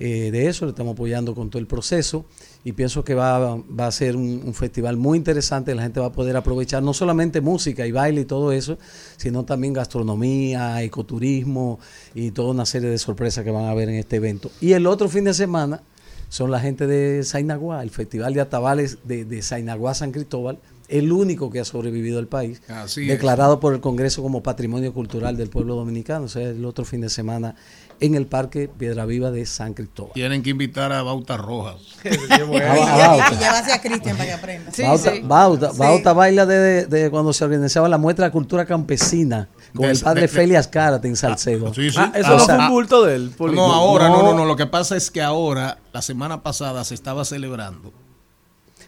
eh, de eso, le estamos apoyando con todo el proceso y pienso que va, a ser un, un festival muy interesante, la gente va a poder aprovechar no solamente música y baile y todo eso, sino también gastronomía, ecoturismo y toda una serie de sorpresas que van a haber en este evento. Y el otro fin de semana son la gente de Sainaguá, el Festival de Atabales de, de Sainaguá San Cristóbal, el único que ha sobrevivido al país, Así es. declarado por el Congreso como Patrimonio Cultural del Pueblo Dominicano, o sea, el otro fin de semana en el Parque Piedra Viva de San Cristóbal. Tienen que invitar a Bauta Rojas. Ah, Bauta. Y llevarse a Cristian para que aprenda. Bauta, Bauta- Bauta baila desde de cuando se organizaba la muestra de cultura campesina con De- el padre de- Felias Cárate en Salcedo. Sí, sí. Ah, eso no fue un bulto de él. No, ahora, no, no, no. Lo que pasa es que ahora, la semana pasada, se estaba celebrando.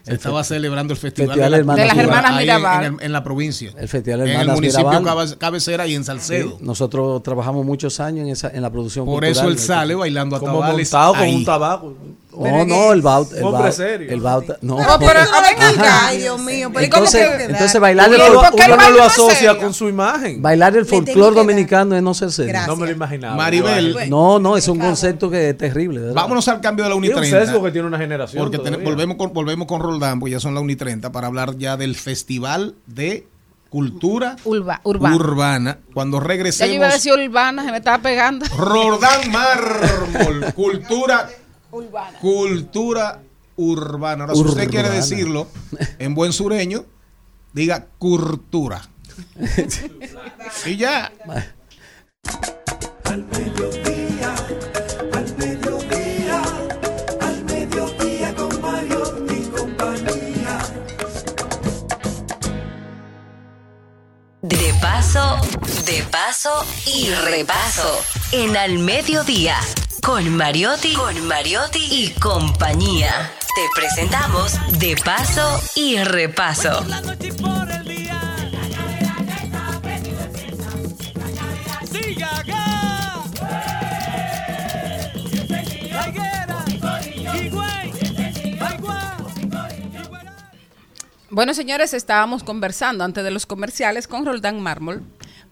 Se El estaba fe- celebrando el Festival Festival de, Hermanas De las Hermanas ahí Mirabal. En, el- en la provincia. El Festival en el municipio Mirabal. cabecera y en Salcedo. Sí, nosotros trabajamos muchos años en, esa, en la producción Por cultural. eso él sale bailando a Como tabales montado con ahí. un tabaco. Oh, no, el Bauta. El Hombre Bauta- serio. El Bauta. No. No, pero, a ver, Ay, Dios mío, pero ¿y cómo Entonces, que entonces bailar el, ¿Y fol- por qué el uno lo no es asocia con su imagen. Bailar el folclore dominicano es no ser serio. Gracias. No me lo imaginaba. Maribel. No, no, es un concepto que es terrible. ¿verdad? vámonos al cambio de la Y un 1.30. sesgo que tiene una generación. Porque ten- volvemos, con, volvemos con Roldán, pues ya son las 1 y 30, para hablar ya del Festival de Cultura Urba, urbana. Urbana. Cuando Ya yo iba a regresemos, decir urbana, se me estaba pegando. Roldán Mármol, Cultura Urbana. Cultura Urbana. Ahora, si usted quiere Urbana. decirlo en buen sureño, diga cultura. y ya. Al mediodía, al mediodía, al mediodía con Mario y compañía. De paso, de paso y repaso. En Al Mediodía, con Mariotti, con Mariotti y compañía. Te presentamos De Paso y Repaso. Bueno, señores, estábamos conversando antes de los comerciales con Roldán Mármol,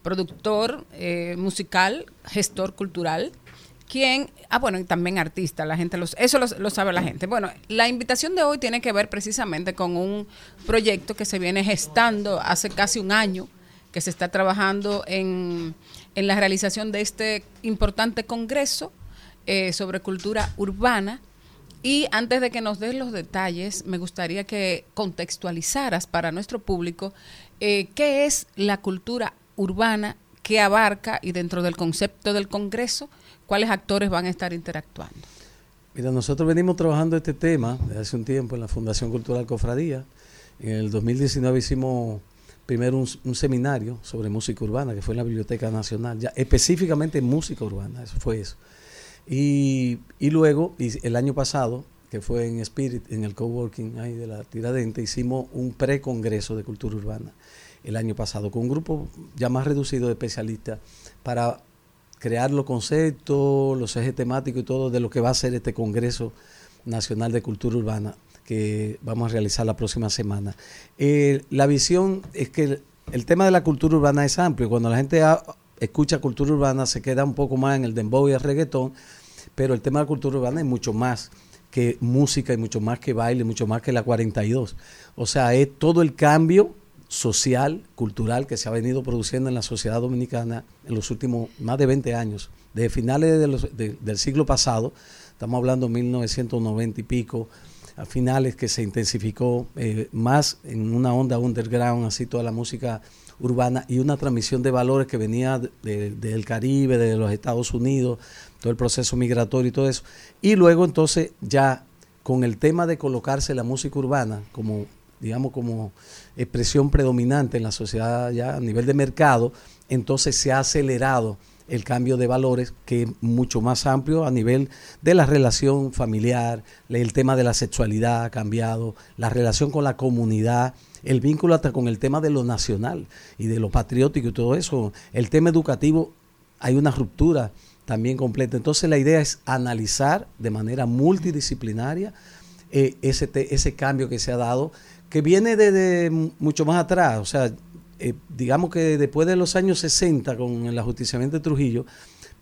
productor eh, musical, gestor cultural, quien, ah, bueno, y también artista, la gente los, eso lo, sabe la gente. Bueno, la invitación de hoy tiene que ver precisamente con un proyecto que se viene gestando hace casi un año, que se está trabajando en, en la realización de este importante congreso eh, sobre cultura urbana. Y antes de que nos des los detalles, me gustaría que contextualizaras para nuestro público eh, qué es la cultura urbana, qué abarca y dentro del concepto del Congreso, cuáles actores van a estar interactuando. Mira, nosotros venimos trabajando este tema desde hace un tiempo en la Fundación Cultural Cofradía. En el 2019 hicimos primero un, seminario sobre música urbana, que fue en la Biblioteca Nacional, ya específicamente música urbana, eso fue eso. Y, y luego, el año pasado, que fue en Spirit, en el coworking ahí de la Tiradente, hicimos un pre-congreso de cultura urbana el año pasado, con un grupo ya más reducido de especialistas para crear los conceptos, los ejes temáticos y todo de lo que va a ser este Congreso Nacional de Cultura Urbana que vamos a realizar la próxima semana. Eh, la visión es que el, tema de la cultura urbana es amplio. Cuando la gente ha- escucha cultura urbana se queda un poco más en el dembow y el reggaetón, pero el tema de la cultura urbana es mucho más que música y mucho más que baile, mucho más que la 42. O sea, es todo el cambio social, cultural que se ha venido produciendo en la sociedad dominicana en los últimos más de 20 años, desde finales del siglo pasado, estamos hablando de 1990 y pico, a finales que se intensificó eh, más en una onda underground, así toda la música urbana y una transmisión de valores que venía de- de- del Caribe, de los Estados Unidos, todo el proceso migratorio y todo eso. Y luego entonces ya con el tema de colocarse la música urbana como digamos como expresión predominante en la sociedad ya a nivel de mercado, entonces se ha acelerado el cambio de valores que es mucho más amplio a nivel de la relación familiar, el tema de la sexualidad ha cambiado, la relación con la comunidad, el vínculo hasta con el tema de lo nacional y de lo patriótico y todo eso, el tema educativo, hay una ruptura también completa. Entonces la idea es analizar de manera multidisciplinaria eh, ese, ese cambio que se ha dado, que viene desde m- mucho más atrás, o sea, eh, digamos que después de los años 60 con el ajusticiamiento de Trujillo,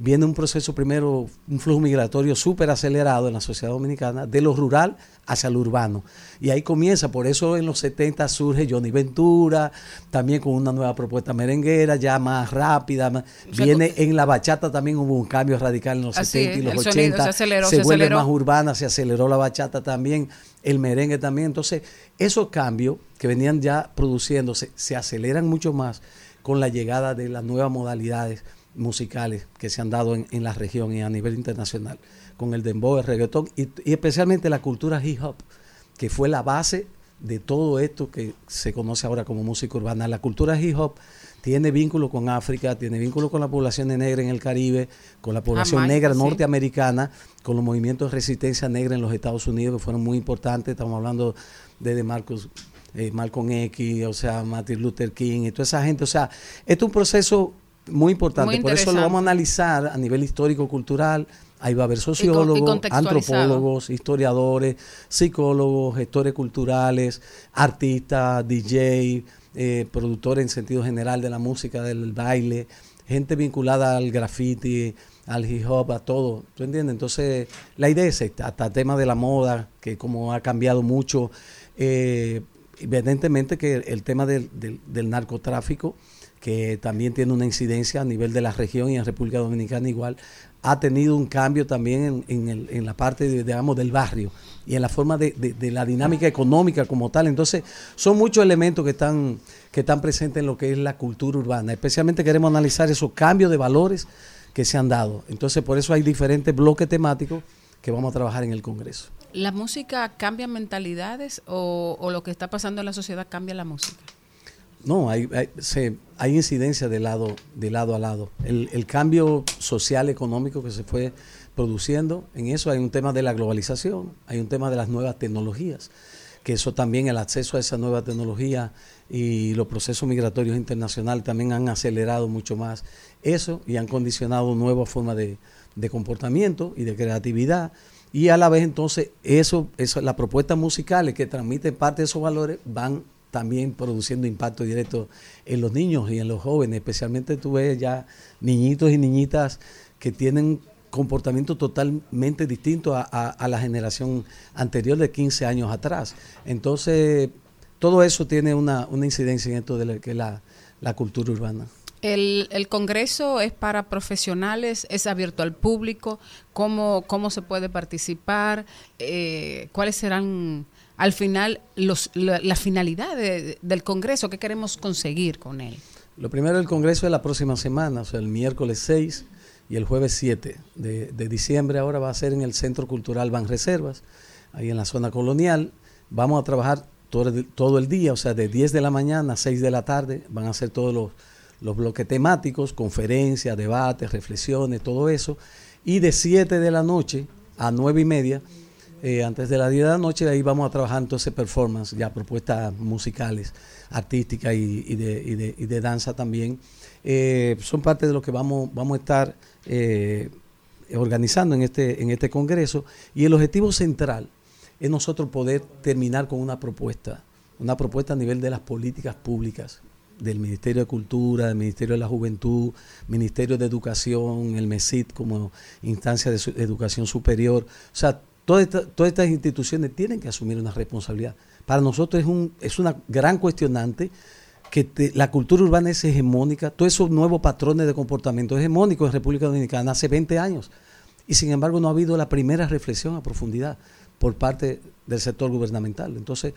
viene un proceso primero, un flujo migratorio súper acelerado en la sociedad dominicana, de lo rural hacia lo urbano. Y ahí comienza, por eso en los 70 surge Johnny Ventura, también con una nueva propuesta merenguera, ya más rápida. más- O sea, viene en la bachata también hubo un cambio radical en los Así 70 y los el 80. sonido se aceleró, se vuelve aceleró. más urbana, se aceleró la bachata también, el merengue también. Entonces, esos cambios que venían ya produciéndose se aceleran mucho más con la llegada de las nuevas modalidades musicales que se han dado en, en la región y a nivel internacional, con el dembow, el reggaetón y, y especialmente la cultura hip hop, que fue la base de todo esto que se conoce ahora como música urbana. La cultura hip hop tiene vínculo con África, tiene vínculo con la población negra en el Caribe, con la población Jamaica, negra sí. norteamericana, con los movimientos de resistencia negra en los Estados Unidos que fueron muy importantes. Estamos hablando de Marcos, eh, Malcolm X, o sea, Martin Luther King y toda esa gente. O sea, esto es un proceso muy importante. Muy Por eso lo vamos a analizar a nivel histórico-cultural. Ahí va a haber sociólogos, antropólogos, historiadores, psicólogos, gestores culturales, artistas, DJ, eh, productores en sentido general de la música, del baile, gente vinculada al graffiti, al hip hop, a todo. ¿Tú entiendes? Entonces, la idea es esta, hasta el tema de la moda, que como ha cambiado mucho, eh, evidentemente que el tema del, del- del narcotráfico, que también tiene una incidencia a nivel de la región y en República Dominicana igual, ha tenido un cambio también en, en el- en la parte, digamos, del barrio y en la forma de, de- la dinámica económica como tal. Entonces, son muchos elementos que están, que están presentes en lo que es la cultura urbana. Especialmente queremos analizar esos cambios de valores que se han dado. Entonces, por eso hay diferentes bloques temáticos que vamos a trabajar en el Congreso. ¿La música cambia mentalidades o lo que está pasando en la sociedad cambia la música? No, hay, hay, se- hay incidencia de lado, de lado a lado. El, el cambio social, económico que se fue produciendo, en eso hay un tema de la globalización, hay un tema de las nuevas tecnologías, que eso también, el acceso a esa nueva tecnología y los procesos migratorios internacionales también han acelerado mucho más eso y han condicionado nuevas formas de, de comportamiento y de creatividad. Y a la vez entonces eso, eso las propuestas musicales que transmiten parte de esos valores van también produciendo impacto directo en los niños y en los jóvenes. Especialmente tú ves ya niñitos y niñitas que tienen comportamiento totalmente distinto a, la generación anterior de 15 años atrás. Entonces, todo eso tiene una, incidencia en esto de la, cultura urbana. El, el Congreso es para profesionales, es abierto al público, cómo, cómo se puede participar, Eh, cuáles serán al final los, la, la finalidad de- del Congreso, qué queremos conseguir con él. Lo primero, el Congreso es la próxima semana, o sea, el miércoles 6 y el jueves 7 de, diciembre. Ahora va a ser en el Centro Cultural Banreservas, ahí en la zona colonial. Vamos a trabajar todo el, todo el día, o sea, de 10 de la mañana a 6 de la tarde. Van a ser todos los, los bloques temáticos, conferencias, debates, reflexiones, todo eso. Y de 7 de la noche a 9 y media, eh, antes de las 10 de la noche, ahí vamos a trabajar entonces performance, ya propuestas musicales, artísticas y, de, y de- y de danza también. Eh, son parte de lo que vamos, vamos a estar eh, organizando en este, en este congreso. Y el objetivo central es nosotros poder terminar con una propuesta, una propuesta a nivel de las políticas públicas del Ministerio de Cultura, del Ministerio de la Juventud, Ministerio de Educación, el MESID como instancia de educación superior. O sea, todas esta- todas estas instituciones tienen que asumir una responsabilidad. Para nosotros es, un, es una gran cuestionante que la cultura urbana es hegemónica, todos esos nuevos patrones de comportamiento hegemónicos en República Dominicana hace 20 años. Y sin embargo no ha habido la primera reflexión a profundidad por parte del sector gubernamental. Entonces,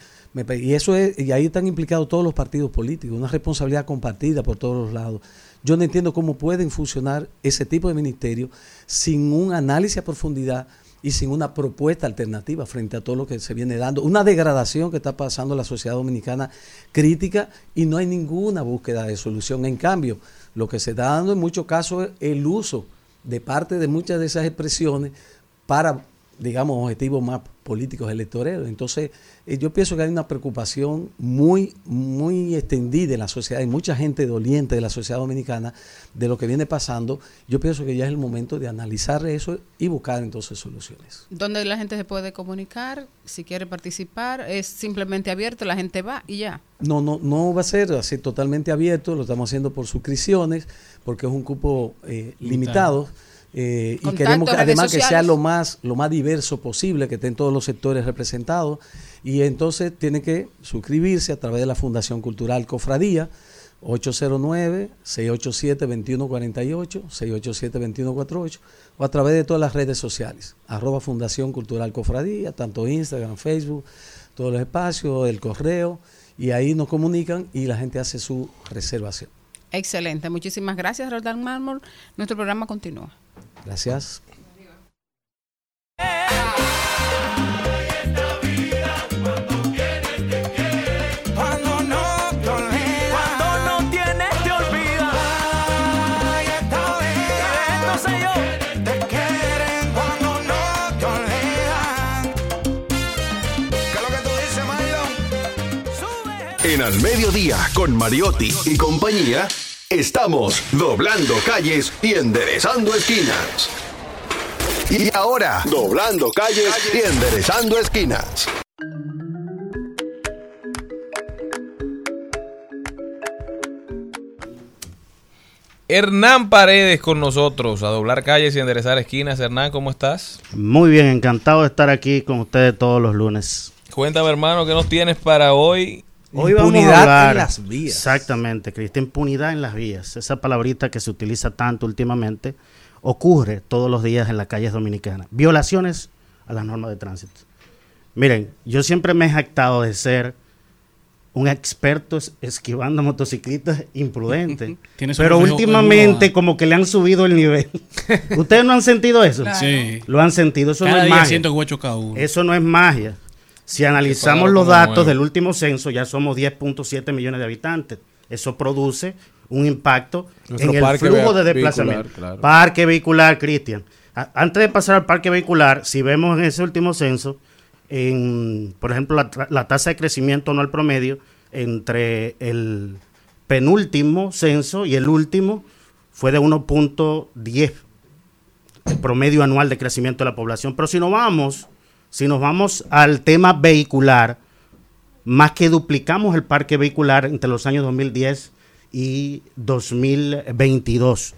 y eso es, y ahí están implicados todos los partidos políticos, una responsabilidad compartida por todos los lados. Yo no entiendo cómo pueden funcionar ese tipo de ministerios sin un análisis a profundidad y sin una propuesta alternativa frente a todo lo que se viene dando. Una degradación que está pasando la sociedad dominicana crítica y no hay ninguna búsqueda de solución. En cambio, lo que se está dando en muchos casos es el uso de parte de muchas de esas expresiones para, digamos, objetivos más políticos electoreros. Entonces, eh, yo pienso que hay una preocupación muy, muy extendida en la sociedad, hay mucha gente doliente de la sociedad dominicana de lo que viene pasando. Yo pienso que ya es el momento de analizar eso y buscar entonces soluciones. Donde la gente se puede comunicar, si quiere participar, es simplemente abierto, la gente va y ya. No, no, no va a ser así totalmente abierto, lo estamos haciendo por suscripciones, porque es un cupo eh, limitado. Eh, y queremos que, además que sea lo más, lo más diverso posible, que estén todos los sectores representados. Y entonces tiene que suscribirse a través de la Fundación Cultural Cofradía, 809-687-2148, 687-2148, o a través de todas las redes sociales, arroba Fundación Cultural Cofradía, tanto Instagram, Facebook, todos los espacios, el correo, y ahí nos comunican y la gente hace su reservación. Excelente, muchísimas gracias, Roldán Mármol. Nuestro programa continúa. Gracias. En Al Mediodía, con Mariotti y compañía, estamos doblando calles y enderezando esquinas. Y ahora, doblando calles y enderezando esquinas. Hernán Paredes con nosotros, a doblar calles y enderezar esquinas. Hernán, ¿cómo estás? Muy bien, encantado de estar aquí con ustedes todos los lunes. Cuéntame, hermano, ¿qué nos tienes para hoy? Hoy vamos a hablar- Exactamente, Cristian, impunidad en las vías. Esa palabrita que se utiliza tanto últimamente ocurre todos los días en las calles dominicanas. Violaciones a las normas de tránsito. Miren, yo siempre me he jactado de ser un experto es- esquivando motociclistas un pero últimamente en como que le han subido el nivel. ¿Ustedes no han sentido eso? Claro. Sí. Lo han sentido. Eso Cada no es día magia. siento que voy a chocar uno. Eso no es magia. Si analizamos los datos nuevo. del último censo, ya somos 10.7 millones de habitantes. Eso produce un impacto Nuestro en el flujo de desplazamiento. claro. Parque vehicular, Cristian. Antes de pasar al parque vehicular, si vemos en ese último censo, en, por ejemplo, la, la tasa de crecimiento anual promedio entre el penúltimo censo y el último fue de 1.10 el promedio anual de crecimiento de la población. Pero si nos vamos, si nos vamos al tema vehicular, más que duplicamos el parque vehicular entre los años 2010 y 2022.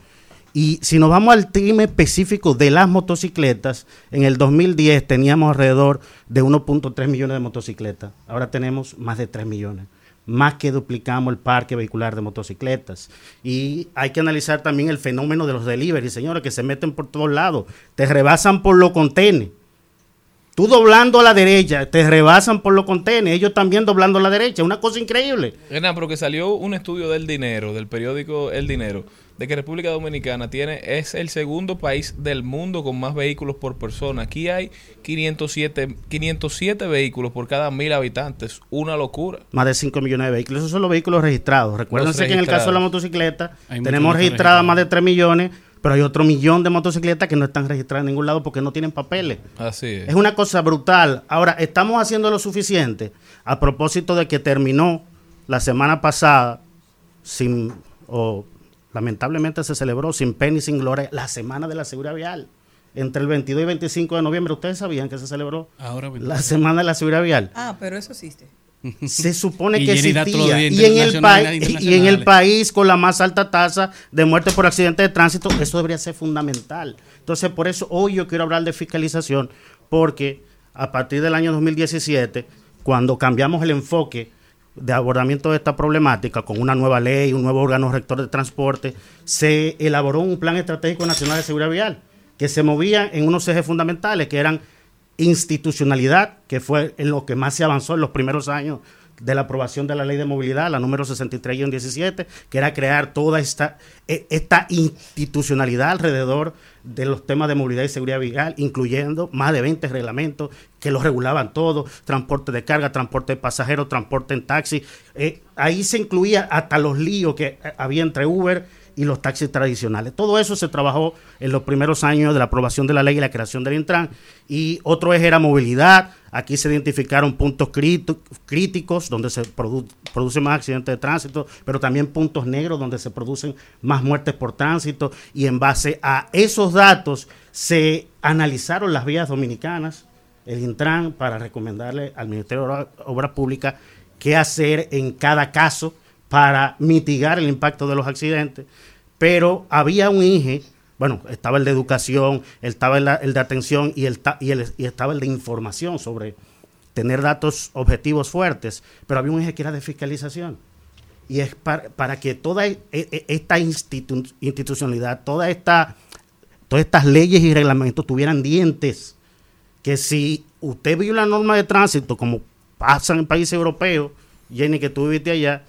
Y si nos vamos al tema específico de las motocicletas, en el 2010 teníamos alrededor de 1.3 millones de motocicletas. Ahora tenemos más de 3 millones. Más que duplicamos el parque vehicular de motocicletas. Y hay que analizar también el fenómeno de los deliveries, señores, que se meten por todos lados. Te rebasan por los contenes. Tú doblando a la derecha, te rebasan por los contenes. Ellos también doblando a la derecha. Una cosa increíble. Renan, pero que salió un estudio del dinero, del periódico El Dinero, de que República Dominicana tiene es el segundo país del mundo con más vehículos por persona. Aquí hay 507, 507 vehículos por cada mil habitantes. Una locura. Más de 5 millones de vehículos. Esos son los vehículos registrados. Recuérdense Los que en el caso de la motocicleta Hay tenemos registradas más de 3 millones, pero hay otro millón de motocicletas que no están registradas en ningún lado porque no tienen papeles. Así es. Es una cosa brutal. Ahora, estamos haciendo lo suficiente a propósito de que terminó la semana pasada sin, o lamentablemente se celebró sin pena y sin gloria la Semana de la Seguridad Vial. Entre el 22 y 25 de noviembre, ¿ustedes sabían que se celebró Ahora, la Semana de la Seguridad Vial? Ah, pero eso existe. Se supone que existía. Y en, el país, y en el país con la más alta tasa de muerte por accidente de tránsito, eso debería ser fundamental. Entonces, por eso hoy yo quiero hablar de fiscalización, porque a partir del año 2017, cuando cambiamos el enfoque de abordamiento de esta problemática con una nueva ley, un nuevo órgano rector de transporte, se elaboró un plan estratégico nacional de seguridad vial que se movía en unos ejes fundamentales que eran institucionalidad, que fue en lo que más se avanzó en los primeros años de la aprobación de la ley de movilidad, la número 63-17, que era crear toda esta, e- esta institucionalidad alrededor de los temas de movilidad y seguridad vial, incluyendo más de 20 reglamentos que los regulaban todo, transporte de carga, transporte de pasajeros, transporte en taxi. Eh, ahí se incluía hasta los líos que eh, había entre Uber y los taxis tradicionales. Todo eso se trabajó en los primeros años de la aprobación de la ley y la creación del Intran. Y otro eje era movilidad. Aquí se identificaron puntos críticos donde se produ- producen más accidentes de tránsito, pero también puntos negros donde se producen más muertes por tránsito. Y en base a esos datos se analizaron las vías dominicanas, el Intran, para recomendarle al Ministerio de Obra- Obras Públicas qué hacer en cada caso para mitigar el impacto de los accidentes, pero había un eje, bueno, estaba el de educación, estaba el, el de atención y, el, y, el- y estaba el de información sobre tener datos objetivos fuertes, pero había un eje que era de fiscalización. Y es para, para que toda e- e- esta institu- institucionalidad, toda esta, todas estas leyes y reglamentos tuvieran dientes, que si usted viola la norma de tránsito, como pasa en países europeos, Jenny, que tú viviste allá,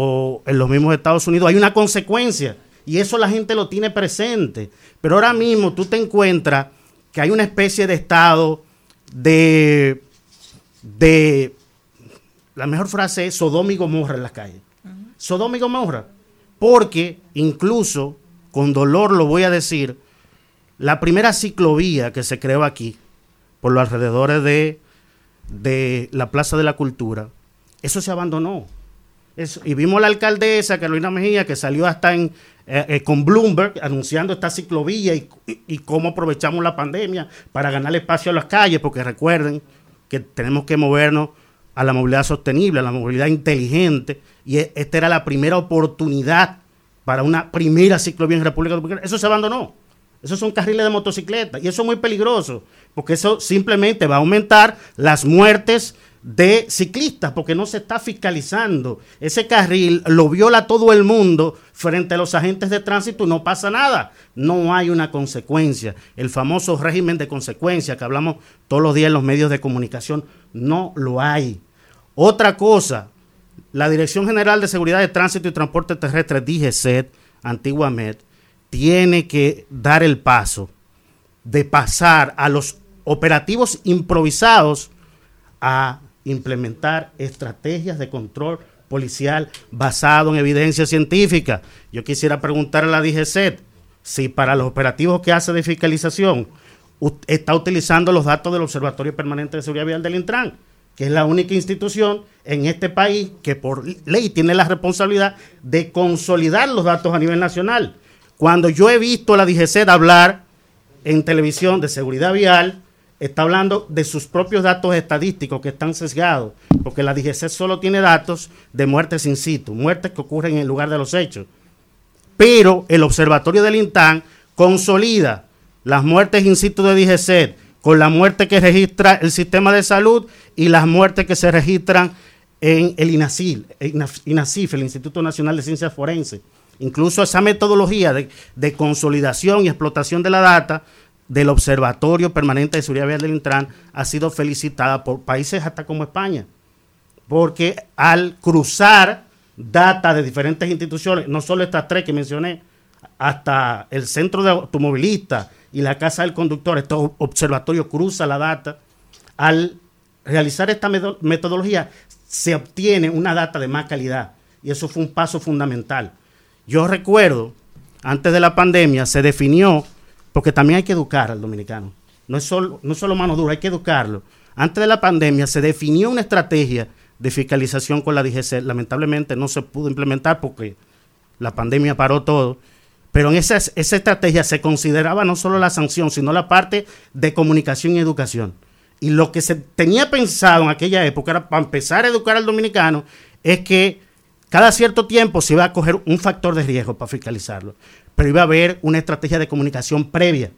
o en los mismos Estados Unidos, hay una consecuencia. Y eso la gente lo tiene presente. Pero ahora mismo tú te encuentras que hay una especie de estado de, de la mejor frase es Sodoma y Gomorra en las calles. Sodoma y Gomorra. Porque incluso, con dolor lo voy a decir, la primera ciclovía que se creó aquí, por los alrededores de, de la Plaza de la Cultura, eso se abandonó. Y vimos la alcaldesa Carolina Mejía que salió hasta en, eh, eh, con Bloomberg anunciando esta ciclovía y, y- y cómo aprovechamos la pandemia para ganar espacio a las calles, porque recuerden que tenemos que movernos a la movilidad sostenible, a la movilidad inteligente, y e- esta era la primera oportunidad para una primera ciclovía en República Dominicana. Eso se abandonó. Esos son carriles de motocicleta y eso es muy peligroso, porque eso simplemente va a aumentar las muertes de ciclistas, porque no se está fiscalizando. Ese carril lo viola todo el mundo frente a los agentes de tránsito no pasa nada. No hay una consecuencia. El famoso régimen de consecuencia que hablamos todos los días en los medios de comunicación, no lo hay. Otra cosa, la Dirección General de Seguridad de Tránsito y Transporte Terrestre, DGCET, antiguamente, tiene que dar el paso de pasar a los operativos improvisados a implementar estrategias de control policial basado en evidencia científica. Yo quisiera preguntar a la DGCET si para los operativos que hace de fiscalización está utilizando los datos del Observatorio Permanente de Seguridad Vial del Intran, que es la única institución en este país que por ley tiene la responsabilidad de consolidar los datos a nivel nacional. Cuando yo he visto a la DGCET hablar en televisión de seguridad vial, está hablando de sus propios datos estadísticos que están sesgados, porque la DGC solo tiene datos de muertes in situ, muertes que ocurren en el lugar de los hechos. Pero el observatorio del INTAN consolida las muertes in situ de DGC con la muerte que registra el sistema de salud y las muertes que se registran en el INACIL, INACIF, el Instituto Nacional de Ciencias Forenses. Incluso esa metodología de, de consolidación y explotación de la data del Observatorio Permanente de Seguridad Vial del Intran ha sido felicitada por países hasta como España, porque al cruzar data de diferentes instituciones, no solo estas tres que mencioné, hasta el Centro de Automovilistas y la Casa del Conductor, este observatorio cruza la data, al realizar esta metodología se obtiene una data de más calidad y eso fue un paso fundamental. Yo recuerdo, antes de la pandemia se definió porque también hay que educar al dominicano. No es solo, no solo mano dura, hay que educarlo. Antes de la pandemia se definió una estrategia de fiscalización con la DGC. Lamentablemente no se pudo implementar porque la pandemia paró todo. Pero en esa, esa estrategia se consideraba no solo la sanción, sino la parte de comunicación y educación. Y lo que se tenía pensado en aquella época era para empezar a educar al dominicano es que cada cierto tiempo se iba a coger un factor de riesgo para fiscalizarlo pero iba a haber una estrategia de comunicación previa.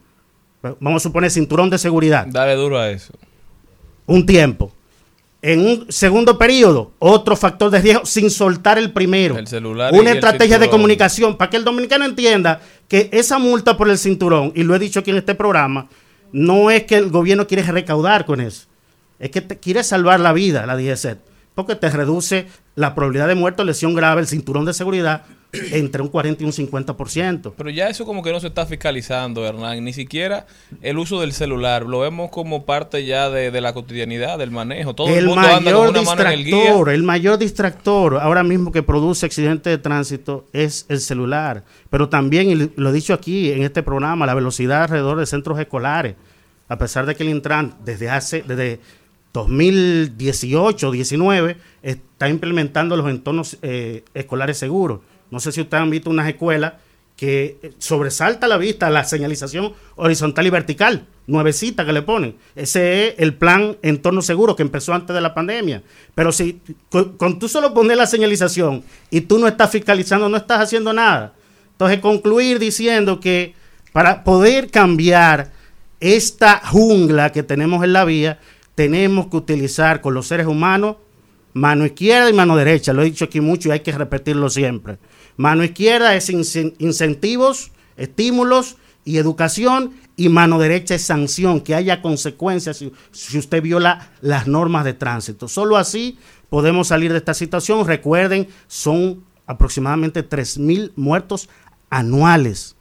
Vamos a suponer cinturón de seguridad. Dale duro a eso. Un tiempo. En un segundo periodo, otro factor de riesgo sin soltar el primero. El celular. Una estrategia de comunicación para que el dominicano entienda que esa multa por el cinturón, y lo he dicho aquí en este programa, no es que el gobierno quiere recaudar con eso. Es que te quiere salvar la vida, la DGC. Porque te reduce la probabilidad de muerte o lesión grave, el cinturón de seguridad, entre un 40 y un 50%. Pero ya eso como que no se está fiscalizando, Hernán, ni siquiera el uso del celular, lo vemos como parte ya de, la cotidianidad, del manejo. Todo el, mundo anda con una mano en el guía. El mayor distractor ahora mismo que produce accidentes de tránsito es el celular. Pero también, y lo he dicho aquí en este programa, la velocidad alrededor de centros escolares. A pesar de que el Intran desde hace, desde 2018, 19, está implementando los entornos eh, escolares seguros no sé si ustedes han visto unas escuelas que eh, sobresalta la vista la señalización horizontal y vertical, nuevecita que le ponen. Ese es el plan entorno seguro que empezó antes de la pandemia. Pero si con, tú solo pones la señalización y tú no estás fiscalizando, no estás haciendo nada. Entonces, concluir diciendo que para poder cambiar esta jungla que tenemos en la vía, tenemos que utilizar con los seres humanos mano izquierda y mano derecha. Lo he dicho aquí mucho y hay que repetirlo siempre. Mano izquierda es incentivos, estímulos y educación. Y mano derecha es sanción, que haya consecuencias si, usted viola las normas de tránsito. Solo así podemos salir de esta situación. Recuerden, son aproximadamente 3.000 muertos anuales.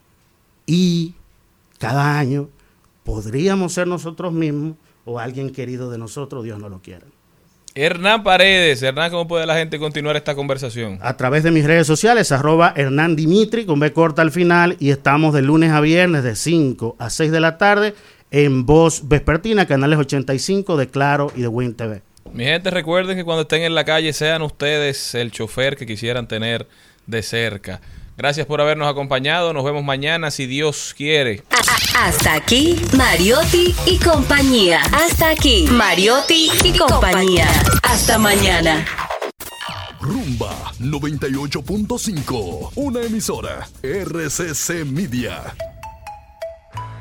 Y cada año podríamos ser nosotros mismos o alguien querido de nosotros, Dios no lo quiera. Hernán Paredes. Hernán, ¿cómo puede la gente continuar esta conversación? A través de mis redes sociales, arroba Hernán Dimitri, con B corta al final, y estamos de lunes a viernes de 5 a 6 de la tarde en Voz Vespertina, canales 85 de Claro y de Win TV. Mi gente, recuerden que cuando estén en la calle sean ustedes el chofer que quisieran tener de cerca. Gracias por habernos acompañado. Nos vemos mañana si Dios quiere. Hasta aquí, Mariotti y compañía. Hasta aquí, Mariotti y compañía. Hasta mañana. Rumba 98.5, una emisora RCC Media.